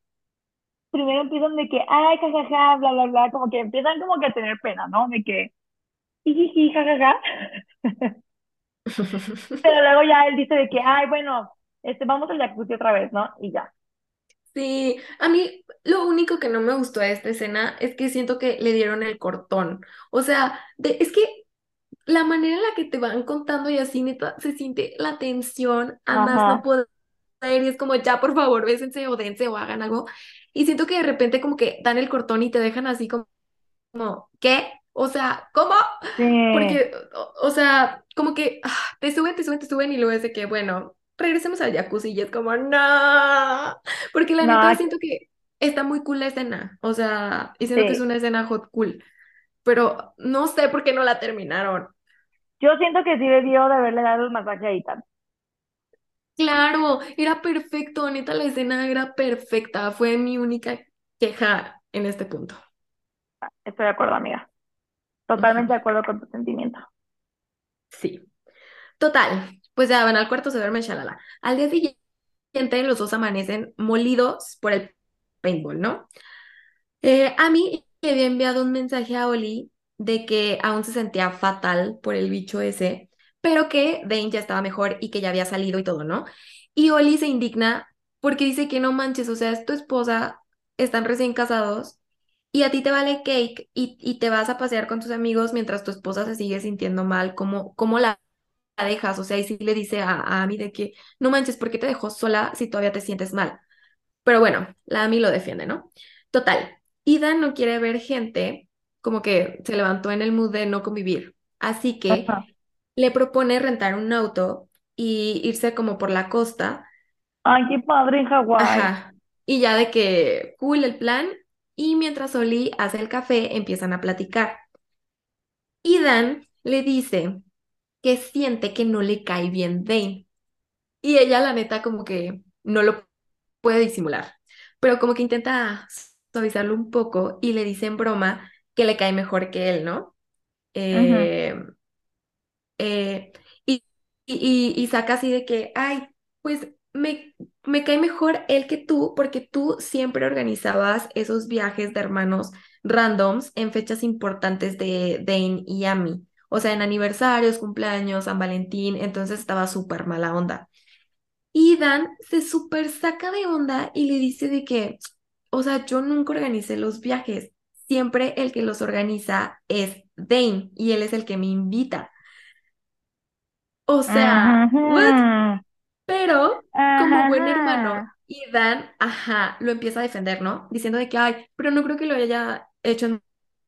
primero empiezan de que, ay, jajaja, bla, bla, bla, como que empiezan como que a tener pena, ¿no? De que, jiji, jajaja. Pero luego ya él dice de que, ay, bueno, este, vamos al jacuzzi otra vez, ¿no? Y ya. Sí, a mí lo único que no me gustó de esta escena es que siento que le dieron el cortón. O sea, de- es que la manera en la que te van contando y así, neta, se siente la tensión a más no poder. y es como ya, por favor, bésense o dense o hagan algo. Y siento que de repente como que dan el cortón y te dejan así como, como ¿qué? O sea, ¿cómo? Sí. Porque, o, o sea, como que ah, te suben, te suben, te suben y luego es de que, bueno, regresemos al jacuzzi y es como, no, porque la No, neta siento que está muy cool la escena, o sea, y siento que es una escena hot cool, pero no sé por qué no la terminaron. Yo siento que sí debió de haberle dado el masaje a Ethan. Claro, era perfecto, neta, la escena era perfecta, fue mi única queja en este punto. Estoy de acuerdo, amiga. Totalmente de acuerdo con tu sentimiento. Sí. Total, pues ya van al cuarto, se duermen, shalala. Al día siguiente, los dos amanecen molidos por el paintball, ¿no? Eh, a mí le había enviado un mensaje a Oli de que aún se sentía fatal por el bicho ese, pero que Dane ya estaba mejor y que ya había salido y todo, ¿no? Y Oli se indigna porque dice que no manches, o sea, es tu esposa, están recién casados y a ti te vale cake y, te vas a pasear con tus amigos mientras tu esposa se sigue sintiendo mal, ¿cómo, cómo la dejas? O sea, y sí le dice a, a Ami de que no manches, ¿por qué te dejó sola si todavía te sientes mal? Pero bueno, la Ami lo defiende, ¿no? Total, Ida no quiere ver gente, como que se levantó en el mood de no convivir. Así que Ajá. le propone rentar un auto y irse como por la costa. Ay, qué padre en Hawái. Ajá. Y ya de que cool el plan. Y mientras Oli hace el café, empiezan a platicar. Y Dan le dice que siente que no le cae bien Dane. Y ella, la neta, como que no lo puede disimular. Pero como que intenta suavizarlo un poco y le dice en broma que le cae mejor que él, ¿no? Eh, eh, y, y, y saca así de que, ay, pues me, me cae mejor él que tú, porque tú siempre organizabas esos viajes de hermanos randoms en fechas importantes de Dane y Amy. O sea, en aniversarios, cumpleaños, San Valentín, entonces estaba súper mala onda. Y Dan se súper saca de onda y le dice de que, o sea, yo nunca organicé los viajes. Siempre el que los organiza es Dane y él es el que me invita. O sea, what? Pero como buen hermano, y Dan, ajá, lo empieza a defender, ¿no? Diciendo de que, ay, pero no creo que lo haya hecho en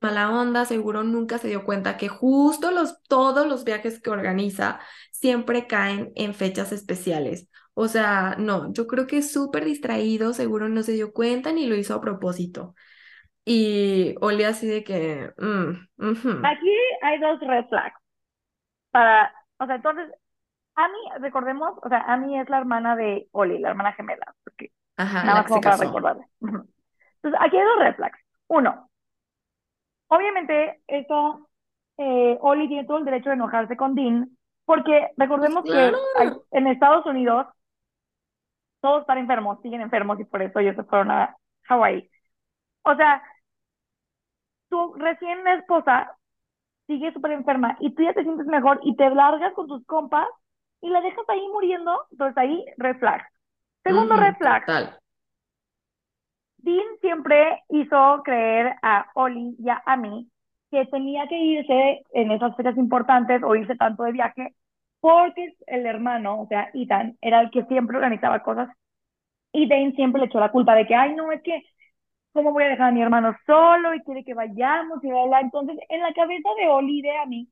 mala onda, seguro nunca se dio cuenta que justo los, todos los viajes que organiza siempre caen en fechas especiales. O sea, no, yo creo que es súper distraído, seguro no se dio cuenta ni lo hizo a propósito. Y Oli así de que, mm, Aquí hay dos red flags. Para, o sea, entonces, Amy, recordemos, o sea, Amy es la hermana de Oli, la hermana gemela, porque ajá, nada más como para recordarle. Entonces, aquí hay dos red flags. Uno, obviamente, esto, eh, Oli tiene todo el derecho de enojarse con Dean, porque Pues recordemos que claro. hay- en Estados Unidos todos están enfermos, siguen enfermos y por eso ellos se fueron a Hawái. O sea, tu recién esposa sigue súper enferma y tú ya te sientes mejor y te largas con tus compas y la dejas ahí muriendo, entonces ahí red flag. Segundo Ujú, red flag, total. Dean siempre hizo creer a Oli y a Amy que tenía que irse en esas fechas importantes o irse tanto de viaje porque el hermano, o sea, Ethan, era el que siempre organizaba cosas y Dane siempre le echó la culpa de que, ay, no, es que, ¿cómo voy a dejar a mi hermano solo y quiere que vayamos y bla, bla? Entonces, en la cabeza de Oli y de Amy,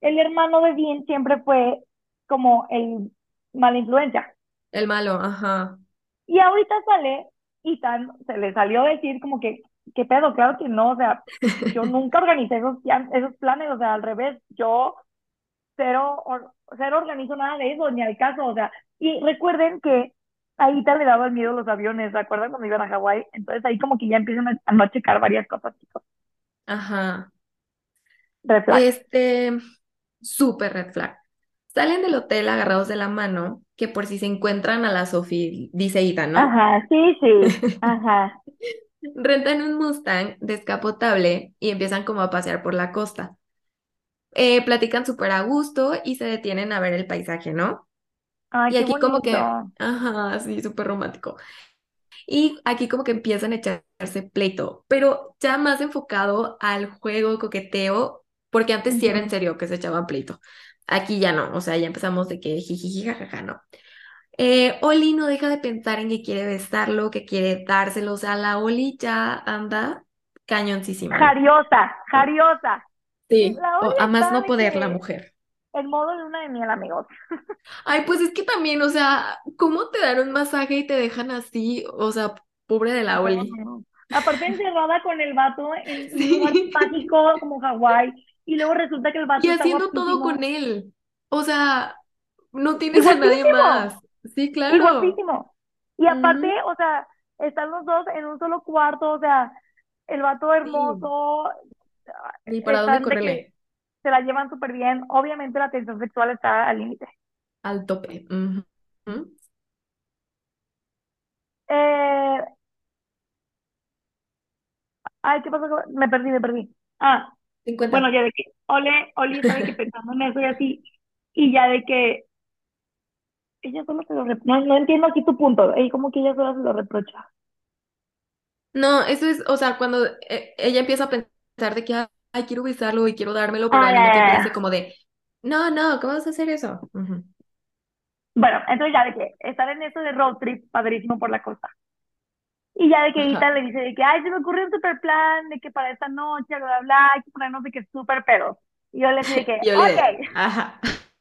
el hermano de Dean siempre fue como el mala influencia. El malo, ajá. Y ahorita sale, Ethan se le salió a decir como que, ¿qué pedo? Claro que no, o sea, yo nunca organicé esos, esos planes, o sea, al revés, yo cero, or- cero organizo nada de eso, ni al caso, o sea, y recuerden que a Ethan le daban miedo los aviones, ¿se acuerdan cuando iban a Hawái? Entonces ahí como que ya empiezan a, a no checar varias cosas, chicos. Ajá. Red flag. Este, súper red flag. Salen del hotel agarrados de la mano, que por si se encuentran a la Sophie, dice Ethan, ¿no? Ajá, sí, sí, ajá. Rentan un Mustang descapotable y empiezan como a pasear por la costa. Eh, platican súper a gusto y se detienen a ver el paisaje, ¿no? Ay, Y qué aquí como que, ajá, sí, súper romántico. Y aquí como que empiezan a echarse pleito, pero ya más enfocado al juego, coqueteo, porque antes sí era en serio que se echaban pleito. Aquí ya no, o sea, ya empezamos de que jijiji, jajaja, no. Eh, Oli no deja de pensar en que quiere besarlo, que quiere dárselo. O sea, la Oli ya anda cañoncísima. Jariosa, jariosa. Sí, o Oli a más no de poder la mujer. El modo de una de miel, amigos. Ay, pues es que también, o sea, ¿cómo te dan un masaje y te dejan así? O sea, pobre de la No, Oli. no. Aparte encerrada con el vato en un Sí. lugar mágico como Hawái. Y luego resulta que el vato Y está haciendo todo con él. O sea, no Y tienes a nadie más. Sí, Y claro. guapísimo. Y aparte, o sea, están los dos en un solo cuarto, o sea, el vato hermoso, Ni para dónde correrle. se la llevan súper bien. Obviamente la tensión sexual está al límite. Al tope. Eh, ay, ¿qué pasó? Me perdí, me perdí. Ah, 50. bueno, ya de que Ole, Oli está de que pensando en eso y así, y ya de que ella solo se lo reprocha. No, no entiendo aquí tu punto, y como que ella solo se lo reprocha. No, eso es, o sea, cuando eh, ella empieza a pensar de que, ay, quiero besarlo y quiero dármelo, pero Ah, al mismo tiempo ya. dice como de, no, no, ¿cómo vas a hacer eso? Bueno, entonces ya de que estar en eso de road trip, padrísimo por la costa. Y ya de que. Ethan le dice de que, ay, se me ocurrió un super plan, de que para esta noche, bla, bla, bla, hay que ponernos de que súper pedos. Y yo le dije que, yo le ok, de, ajá.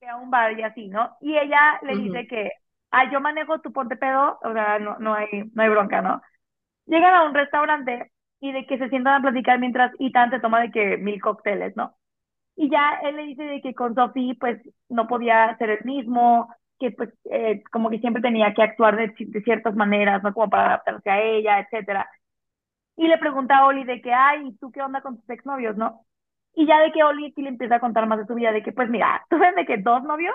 que a un bar y así, ¿no? Y ella le Ujú. dice que, ay, yo manejo, tu ponte pedo, o sea, no, no hay, no hay bronca, ¿no? Llegan a un restaurante y de que se sientan a platicar mientras Ethan se toma de que mil cócteles, ¿no? Y ya él le dice de que con Sophie, pues, no podía ser el mismo, que pues, eh, como que siempre tenía que actuar de, de ciertas maneras, ¿no? Como para adaptarse a ella, etcétera. Y le pregunta a Oli de que, ay, ¿y tú qué onda con tus exnovios, no? Y ya de que Oli sí le empieza a contar más de su vida, de que, pues, mira, tuve de que dos novios,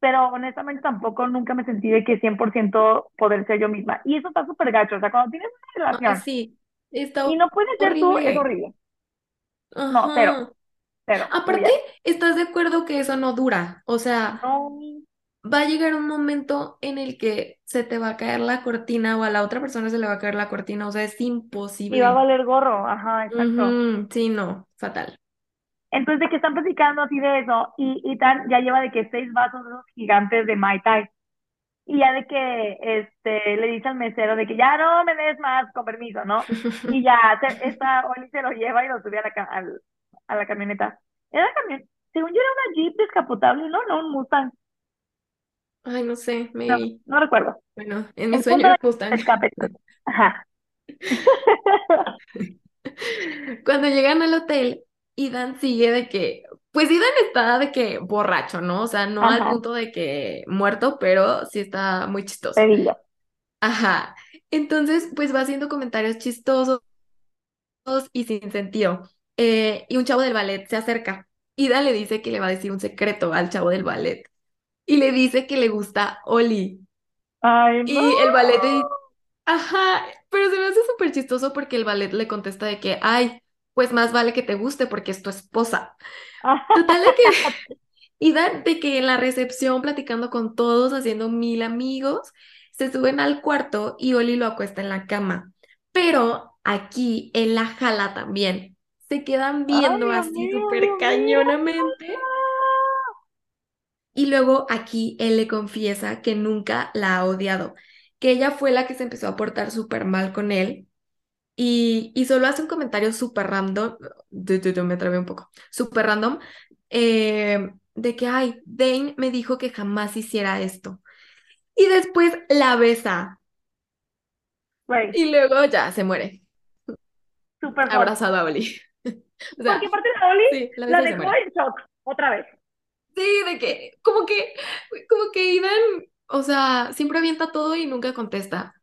pero honestamente tampoco nunca me sentí de que 100% poder ser yo misma. Y eso está súper gacho, o sea, cuando tienes una Ay, relación sí, está y no puedes ser tú, es horrible. horrible. No, Ajá. cero, Aparte. ¿estás de acuerdo que eso no dura? O sea, No, va a llegar un momento en el que se te va a caer la cortina o a la otra persona se le va a caer la cortina, o sea, es y va a imposible. valer gorro, ajá, exacto. Sí, no, fatal. Entonces, de que están platicando así de eso, y, y tan, ya lleva de que seis vasos de esos gigantes de Mai Tai. Y ya de que este, le dice al mesero de que ya no me des más, con permiso, ¿no? Y ya se, esta Oli se lo lleva y lo sube a la, al- a la camioneta. Era camión, según yo era una Jeep descapotable, ¿no? No, un Mustang. Ay, no sé, No, maybe. no recuerdo. Bueno, en mi El sueño punto era es Mustang. escape. Ajá. Cuando llegan al hotel, Idan sigue de que, pues Idan está de que borracho, ¿no? O sea, no al punto de que muerto, pero sí está muy chistoso. Ajá. Entonces, pues va haciendo comentarios chistosos y sin sentido. Eh, y un chavo del ballet se acerca. Ida le dice que le va a decir un secreto al chavo del ballet. Y le dice que le gusta Oli. Ay, no. Y el ballet le dice, ajá, pero se me hace súper chistoso porque el ballet le contesta de que, ay, pues más vale que te guste porque es tu esposa. Total de que Ida, de que en la recepción, platicando con todos, haciendo mil amigos, se suben al cuarto y Oli lo acuesta en la cama. Pero aquí él la jala también. Se quedan viendo así súper mío. Y luego aquí él le confiesa que nunca la ha odiado, que ella fue la que se empezó a portar súper mal con él y, y solo hace un comentario súper random, me trabé un poco, súper random, eh, de que, ay, Dane me dijo que jamás hiciera esto. Y después la besa y luego ya se muere, súper hot. abrazado a Oli. O sea, Porque aparte la Oli sí, la la dejó en shock otra vez. Sí, de que, como que, como que Idan, o sea, siempre avienta todo y nunca contesta.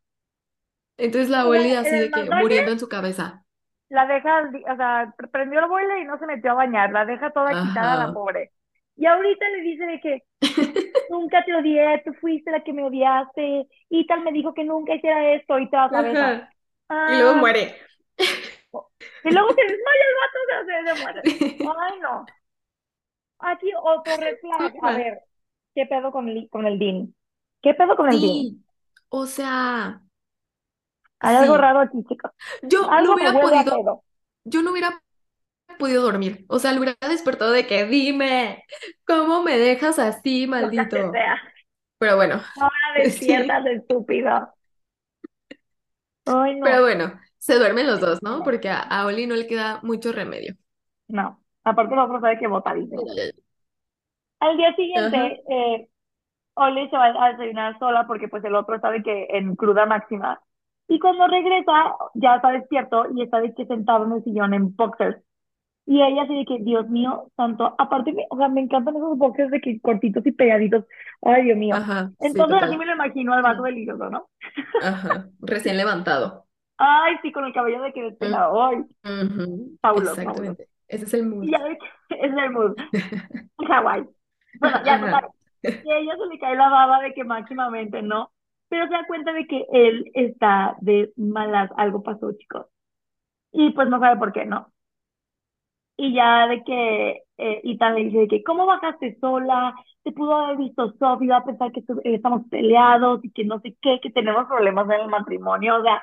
Entonces la en así de que muriendo en su cabeza. la deja, o sea, pr- prendió el boiler y no se metió a bañar, la deja toda quitada la pobre. Y ahorita le dice de que nunca te odié, tú fuiste la que me odiaste, y tal me dijo que nunca hiciera esto y te vas a besar. Ajá. Y luego Ah, muere. y luego se desmaya el vato, se, se muere. Ay, no. Aquí otro red flag. A ver, ¿qué pedo con el, con el Dean? ¿Qué pedo con el? Sí, o sea, Hay algo raro aquí, chicos. Yo no Algo hubiera podido, yo no hubiera podido dormir. O sea, lo hubiera despertado de que dime, ¿cómo me dejas así, maldito? sea. Pero bueno, Ahora sí. despiertas, estúpido. Ay, Pero no. bueno, se duermen los dos, ¿no? No, Porque a, a Oli no le queda mucho remedio. no. Aparte el otro sabe que botadísimo. Ay, Al día siguiente, eh, Oli se va a desayunar sola porque pues el otro de que en cruda máxima. Y cuando regresa, ya está despierto y está de que sentado en el sillón en boxers. Y ella así de que, Dios mío, santo, aparte, me- o sea, me encantan esos boxers de que cortitos y pegaditos. Ay, Dios mío. ajá, sí, Entonces así total. me lo imagino al vato delicioso, ¿no? Ajá, recién lentado. Ay, sí, con el cabello de que Mm, despeinado. Ay, fabuloso. Exactamente. Ese es el mood. Y ya que es el mood. En Hawái. Bueno, ya sabe. Y a ella se le cae la baba de que máximamente, ¿no? Pero se da cuenta de que él está de malas, algo pasó, chicos. Y pues no sabe por qué, ¿no? Y ya de que eh, Ethan le dice de que, ¿cómo bajaste sola? Te pudo haber visto Sophie, va a pensar que eh, estamos peleados y que no sé qué, que tenemos problemas en el matrimonio. O sea,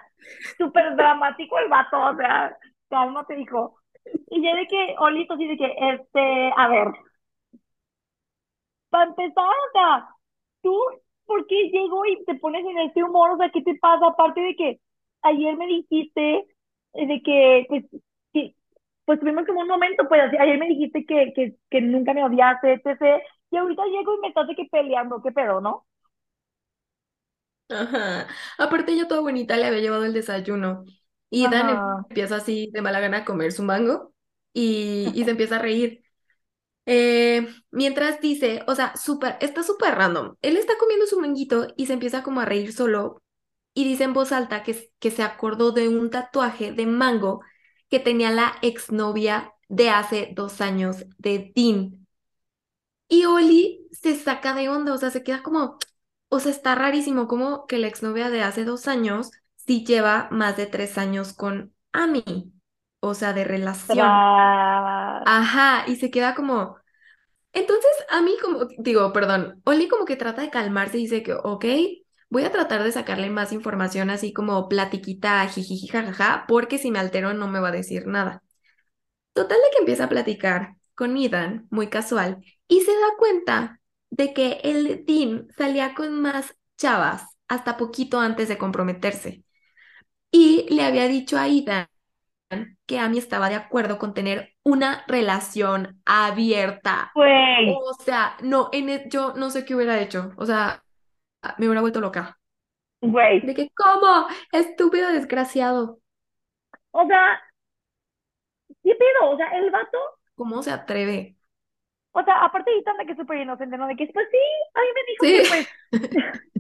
súper dramático el vato, o sea, cálmate, hijo. Y ya de que, Olito, así de que, este, a ver, para empezar, o sea, tú, ¿por qué llego y te pones en este humor? O sea, ¿qué te pasa? Aparte de que ayer me dijiste eh, de que, pues, que, pues tuvimos como un momento, pues, ayer me dijiste que, que, que nunca me odiaste, etc. Y ahorita llego y me estás de que peleando, ¿qué pedo, no? Ajá. Aparte, ella toda bonita le había llevado el desayuno. Y Dan Ajá. empieza así de mala gana a comer su mango y, y se empieza a reír. Eh, mientras dice, o sea, súper, está súper random. Él está comiendo su manguito y se empieza como a reír solo y dice en voz alta que, que se acordó de un tatuaje de mango que tenía la exnovia de hace dos años, de Dean. Y Oli se saca de onda, o sea, se queda como, o sea, está rarísimo como que la exnovia de hace dos años sí lleva más de tres años con Amy, o sea, de relación. Ajá, y se queda como, entonces a mí como, digo, perdón, Oli como que trata de calmarse y dice que, ok, voy a tratar de sacarle más información así como platiquita, jijiji, jajaja, porque si me altero no me va a decir nada. Total de que empieza a platicar con Ethan, muy casual, y se da cuenta de que el Dean salía con más chavas hasta poquito antes de comprometerse. Y le había dicho a Ethan que Amy estaba de acuerdo con tener una relación abierta. Güey, O sea, no, en e- yo no sé qué hubiera hecho. O sea, me hubiera vuelto loca. güey. De que, ¿cómo? Estúpido desgraciado. O sea, ¿qué pedo? O sea, el vato, ¿Cómo se atreve? o sea, aparte de de que es súper inocente, ¿no? De que, pues sí, a mí me dijo que, pues,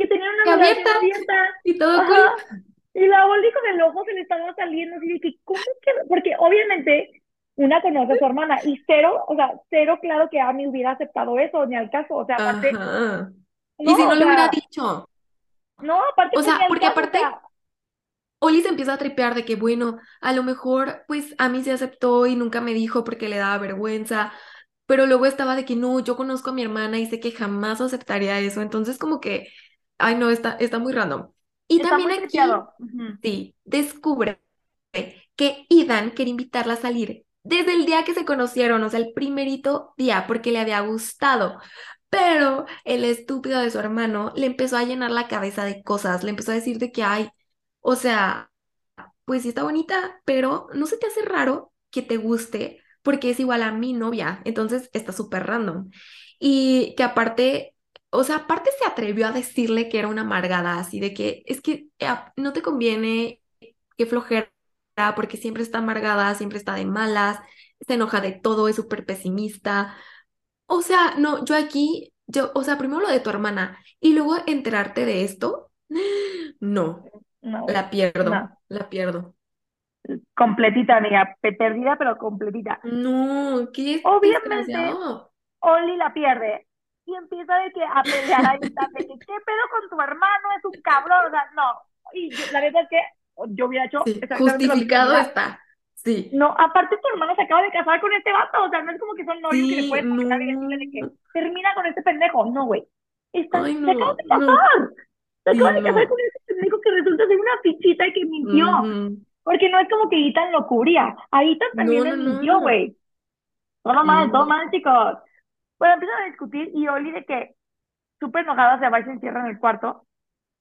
que tenía que una abierta abierta. y todo cool. Y la Boldi con el ojo se le estaba saliendo así de que, ¿cómo que? Porque obviamente una conoce a su hermana y cero, o sea, cero claro que Amy hubiera aceptado eso, ni al caso. O sea, aparte, Ajá. Y si no o le hubiera dicho. no, aparte, O sea, porque caso, o aparte sea, Oli se empieza a tripear de que, bueno, a lo mejor, pues a mí se aceptó y nunca me dijo porque le daba vergüenza, pero luego estaba de que no, yo conozco a mi hermana y sé que jamás aceptaría eso, entonces como que, ay no, está, está muy random. Y está también aquí. Ujú. sí, descubre que Ethan quería invitarla a salir desde el día que se conocieron, o sea, el primerito día, porque le había gustado. Pero el estúpido de su hermano le empezó a llenar la cabeza de cosas, le empezó a decir de que, ay, o sea, pues sí está bonita, pero ¿no se te hace raro que te guste? Porque es igual a mi novia, entonces está súper random. Y que aparte, o sea, aparte se atrevió a decirle que era una amargada, así de que es que eh, no te conviene, que flojera, porque siempre está amargada, siempre está de malas, se enoja de todo, es súper pesimista. O sea, no, yo aquí, yo, o sea, primero lo de tu hermana y luego enterarte de esto, no, No, la pierdo, no. la pierdo. Completita, amiga, pe- perdida, pero completita. No, qué Obviamente, desgraciado. Oli la pierde y empieza de que a pelear ahí, de que qué pedo con tu hermano, es un cabrón, o sea, no. Y yo- la verdad es que yo hubiera hecho Sí, justificado está. Sí, No, aparte tu hermano se acaba de casar con este vato, o sea, no es como que son novios que le sí, puedes marcar y decirle de que no. termina con este pendejo, no, güey. Están, Ay, se acaban no, de no. casar, se Sí, acaban de casar no. con este pendejo que resulta ser una fichita y que mintió. Porque no es como que Ethan lo cubría. A Ethan también No, le no, mintió, no. güey. Todo mal, todo mal, chicos. Bueno, empiezan a discutir y Oli de que súper enojada se va y se encierra en el cuarto.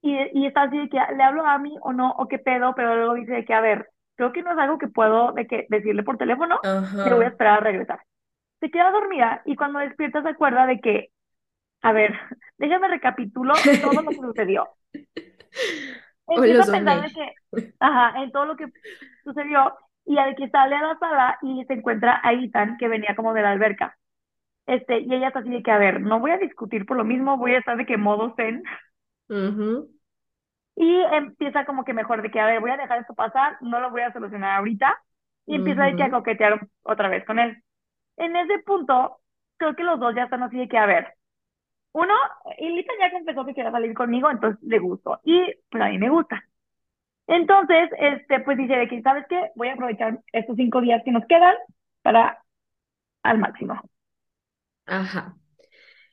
Y, y está así de que le hablo a mí o no, o qué pedo, pero luego dice de que, a ver, creo que no es algo que puedo de que decirle por teléfono, le voy a Ajá. esperar a regresar. Se queda dormida y cuando despierta se acuerda de que, a ver, déjame recapitulo todo lo que sucedió. Empieza a pensar de que, ajá, en todo lo que sucedió y al que sale a la sala y se encuentra a Ethan que venía como de la alberca. Este, y ella está así de que, a ver, no voy a discutir por lo mismo, voy a estar de que modo zen. Y empieza como que mejor de que, a ver, voy a dejar esto pasar, no lo voy a solucionar ahorita. Y empieza de que a coquetear otra vez con él. En ese punto, creo que los dos ya están así de que, a ver, uno, Ilita ya confesó que quería salir conmigo, entonces le gustó. Y pues a mí me gusta. Entonces, este, pues dice de que, ¿sabes qué? Voy a aprovechar estos cinco días que nos quedan para al máximo. Ajá.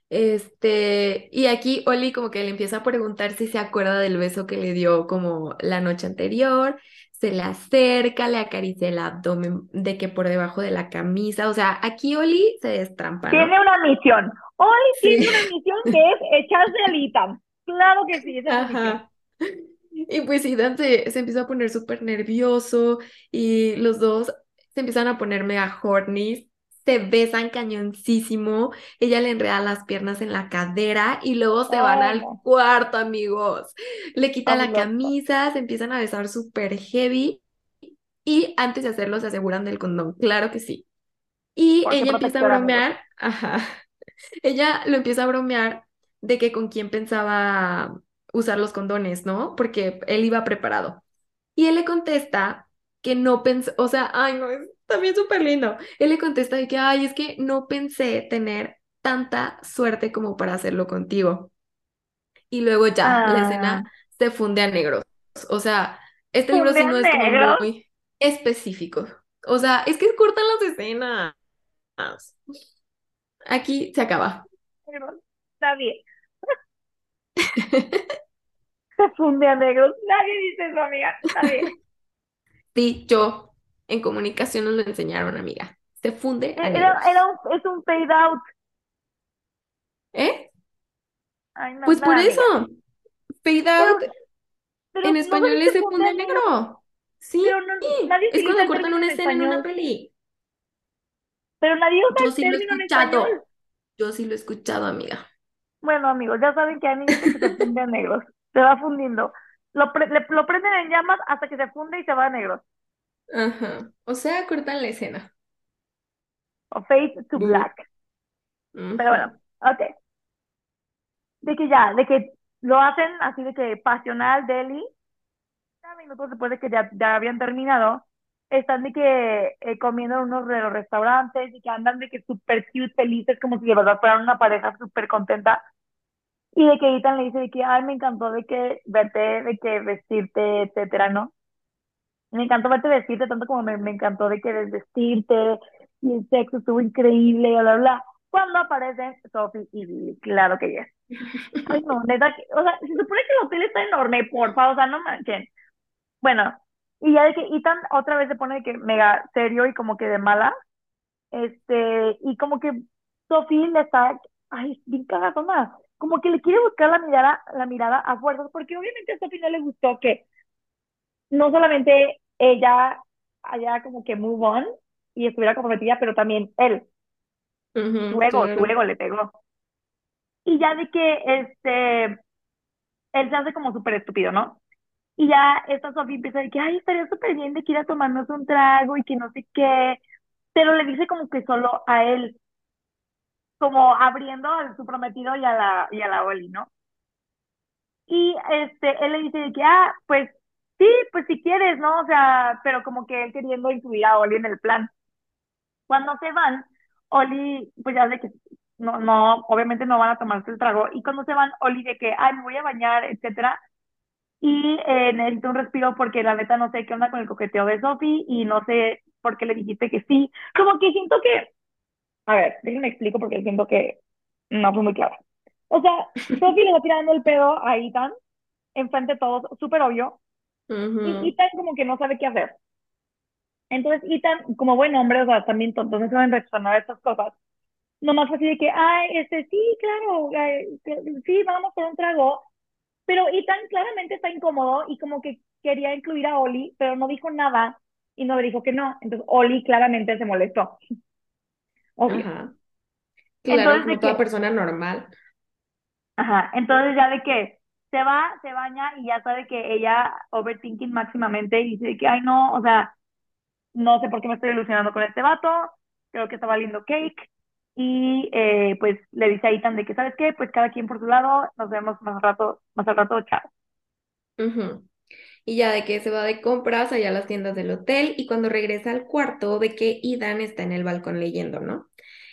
Este, y aquí Oli como que le empieza a preguntar si se acuerda del beso que le dio como la noche anterior, se le acerca, le acaricia el abdomen de que por debajo de la camisa, o sea, aquí Oli se destrampa, Tiene una misión. Oli Sí. tiene una misión que es echarse al Ethan. Claro que sí, esa misión. Ajá. Y pues Ethan se, se empieza a poner súper nervioso y los dos se empiezan a poner mega horny, se besan cañoncísimo, ella le enreda las piernas en la cadera y luego se van al no. cuarto, amigos. Le quita la camisa, se empiezan a besar súper heavy y antes de hacerlo se aseguran del condón, claro que sí. Y Porque ella empieza a bromear, ajá, ella lo empieza a bromear de que con quién pensaba usar los condones, ¿no? Porque él iba preparado. Y él le contesta que no pensó, o sea, ay, no, es también súper lindo. Él le contesta de que, ay, es que no pensé tener tanta suerte como para hacerlo contigo. Y luego ya, la Ah, escena se funde a negros. O sea, este libro sí no es como muy específico. O sea, es que cortan las escenas. Aquí se acaba. Negros. Está bien. Se funde a negros. Nadie dice eso, amiga. Está bien. Sí, yo en comunicación nos lo enseñaron, amiga. Se funde a Era, era un, es un fade out. ¿Eh? Ay, no, Pues por nada, amiga. eso. Fade out pero en español es se funde a a negro. Sí, Pero no, nadie es cuando cortan una en escena en una peli. Pero nadie usa Yo el sí lo he término en español. escuchado. Yo sí lo he escuchado, amiga. Bueno, amigos, ya saben que dice que se funde a negros. Se va fundiendo. Lo, pre- le- lo prenden en llamas hasta que se funde y se va a negros. Ajá. O sea, cortan la escena. O fade to black. Pero bueno, ok. De que ya, de que lo hacen así de que pasional, deli. 30 minutos después de que ya, ya habían terminado, están de que eh, comiendo en unos de los restaurantes y que andan de que súper cute, felices, como si de verdad fueran una pareja súper contenta. Y de que Ethan le dice de que, ay, me encantó de que verte, de que vestirte, etcétera, ¿no? Me encantó verte vestirte tanto como me, me encantó de que desvestirte y el sexo estuvo increíble, bla, bla, bla. Cuando aparecen Sophie y Billy, claro que yes. Ay, no, neta, o sea, se supone que el hotel está enorme, porfa, o sea, no manchen. Bueno, y ya de que Ethan otra vez se pone de que mega serio y como que de mala, este, y como que Sophie le está, ay, bien cagadona, como que le quiere buscar la mirada, la mirada a fuerzas, porque obviamente a Sophie no le gustó que no solamente ella haya como que move on y estuviera comprometida, pero también él, Ujú, su ego, su claro. ego le pegó. Y ya de que este, él se hace como súper estúpido, ¿no? Y ya esta Sofía empieza de que, ay, estaría súper bien de que ir a tomarnos un trago y que no sé qué, pero le dice como que solo a él, como abriendo a su prometido y a la, y a la Oli, ¿no? Y este, él le dice de que, ah, pues sí, pues si quieres, ¿no? O sea, pero como que él queriendo incluir a Oli en el plan. Cuando se van, Oli, pues ya de que no, no, obviamente no van a tomarse el trago. Y cuando se van, Oli de que, ay, me voy a bañar, etcétera. Y eh, necesito un respiro porque la neta no sé qué onda con el coqueteo de Sophie y no sé por qué le dijiste que sí. Como que siento que, a ver, déjenme explico porque siento que no fue muy clara. O sea, Sophie le va tirando el pedo a Ethan, enfrente de todos, súper obvio. Y Ethan como que no sabe qué hacer. Entonces Ethan, como buen hombre, o sea, también tonto, no saben reaccionar a estas cosas. Nomás así de que, ay, este, sí, claro, sí, vamos por un trago. Pero Ethan claramente está incómodo y como que quería incluir a Oli, pero no dijo nada y no le dijo que no. Entonces Oli claramente se molestó. Ajá. Claro, como toda persona normal. Ajá, entonces ya de que se va, se baña y ya sabe que ella overthinking máximamente y dice que, ay no, o sea, no sé por qué me estoy ilusionando con este vato, creo que está valiendo cake. Y eh, pues le dice a Ethan de que, ¿sabes qué? Pues cada quien por su lado, nos vemos más al rato, más al rato, chao. Y ya de que se va de compras allá a las tiendas del hotel y cuando regresa al cuarto ve que Ethan está en el balcón leyendo, ¿no?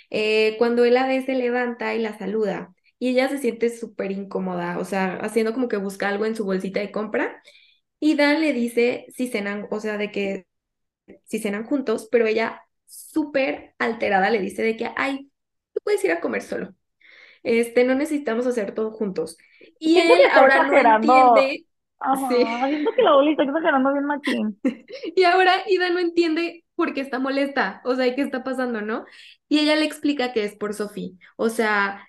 Eh, cuando él la ve se levanta y la saluda y ella se siente súper incómoda, o sea, haciendo como que busca algo en su bolsita de compra. Y Dan le dice si cenan, o sea, de que si cenan juntos, pero ella súper alterada le dice de que, ay, tú puedes ir a comer solo. Este, no necesitamos hacer todo juntos. Y él ahora no entiende. sí. siento que la Oli está exagerando bien machín. y ahora Ida no entiende por qué está molesta, o sea, qué está pasando, ¿no? Y ella le explica que es por Sophie, o sea,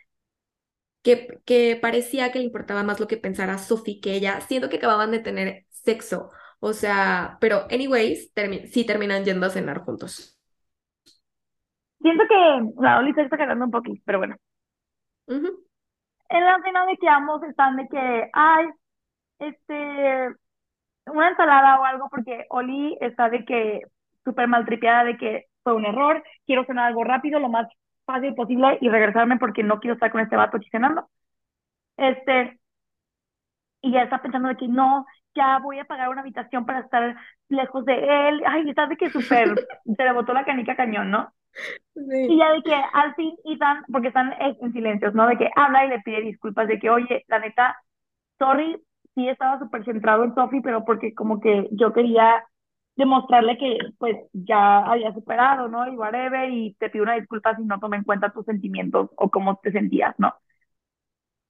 que, que parecía que le importaba más lo que pensara Sophie que ella, siendo que acababan de tener sexo, o sea, pero anyways, sí terminan yendo a cenar juntos. Siento que la Oli está exagerando un poquito, pero bueno. En la cena de que ambos están de que, ay, este, una ensalada o algo, porque Oli está de que súper maltripeada de que fue un error, quiero cenar algo rápido, lo más fácil posible y regresarme porque no quiero estar con este vato aquí cenando. Este, y ya está pensando de que no, ya voy a pagar una habitación para estar lejos de él. Ay, está de que súper, se le botó la canica cañón, ¿no? Y ya de que al fin Ethan, porque están en silencios, ¿no? De que habla y le pide disculpas, de que, oye, la neta, sorry, sí estaba súper centrado en Sophie, pero porque como que yo quería demostrarle que pues ya había superado, ¿no? Y whatever, y te pido una disculpa si no tomé en cuenta tus sentimientos o cómo te sentías, ¿no?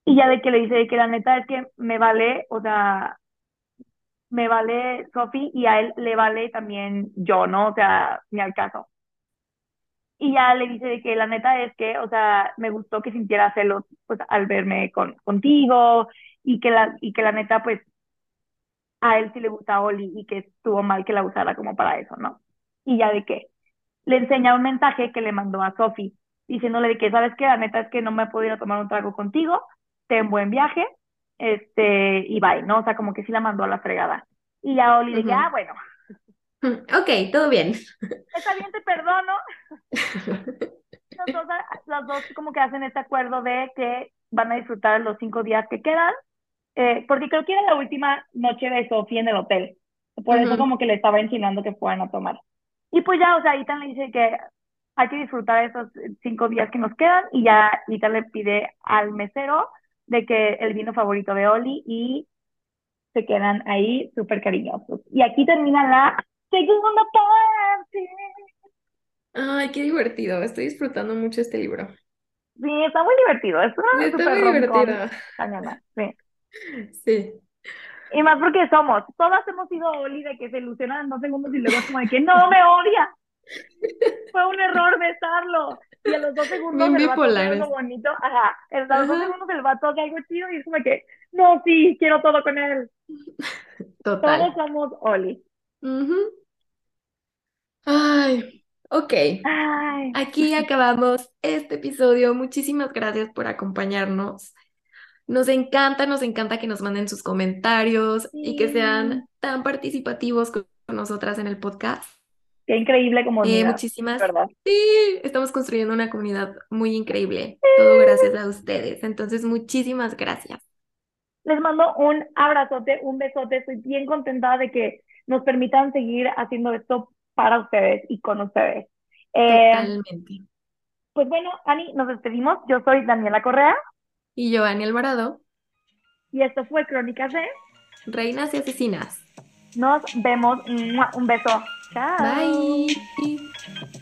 Y ya de que le dice que la neta es que me vale, o sea, me vale Sophie y a él le vale también yo, ¿no? O sea, ni al caso. Y ya le dice de que la neta es que, o sea, me gustó que sintiera celos pues al verme con, contigo y que la, y que la neta pues a él sí le gusta Oli y que estuvo mal que la usara como para eso, ¿no? Y ya de que le enseña un mensaje que le mandó a Sophie diciéndole de que, ¿sabes qué? La neta es que no me he podido tomar un trago contigo, ten buen viaje, este, y bye, ¿no? O sea, como que sí la mandó a la fregada. Y ya Oli uh ah, bueno. Ok, todo bien. Está bien, te perdono. dos, los dos como que hacen este acuerdo de que van a disfrutar los cinco días que quedan, eh, porque creo que era la última noche de Sofía en el hotel. Por eso como que le estaba insinuando que fueran a tomar. Y pues ya, o sea, Ethan le dice que hay que disfrutar esos cinco días que nos quedan y ya Ethan le pide al mesero de que el vino favorito de Oli y se quedan ahí súper cariñosos. Y aquí termina la segunda parte. Ay, qué divertido. Estoy disfrutando mucho este libro. Sí, está muy divertido. Es una está muy divertido. Sí. Sí. Y más porque somos, todas hemos sido Oli de que se ilusionan en dos segundos y luego es como de que no me odia. Fue un error besarlo. Y a los dos segundos el vato hace algo bonito. Ajá. En los dos segundos el vato hace algo chido y es como que, no, sí, quiero todo con él. Total. Todos somos Oli. Ay, ok. Aquí acabamos este episodio. Muchísimas gracias por acompañarnos. Nos encanta, nos encanta que nos manden sus comentarios y que sean tan participativos con nosotras en el podcast. Qué increíble comunidad. Eh, muchísimas. ¿verdad? Sí, estamos construyendo una comunidad muy increíble. Todo gracias a ustedes. Entonces, muchísimas gracias. Les mando un abrazote, un besote. Estoy bien contenta de que nos permitan seguir haciendo esto para ustedes y con ustedes. Eh, Totalmente. Pues bueno, Ani, nos despedimos. Yo soy Daniela Correa. Y yo, Ani Alvarado. Y esto fue Crónicas de Reinas y Asesinas. Nos vemos. Un beso. Chao. Bye.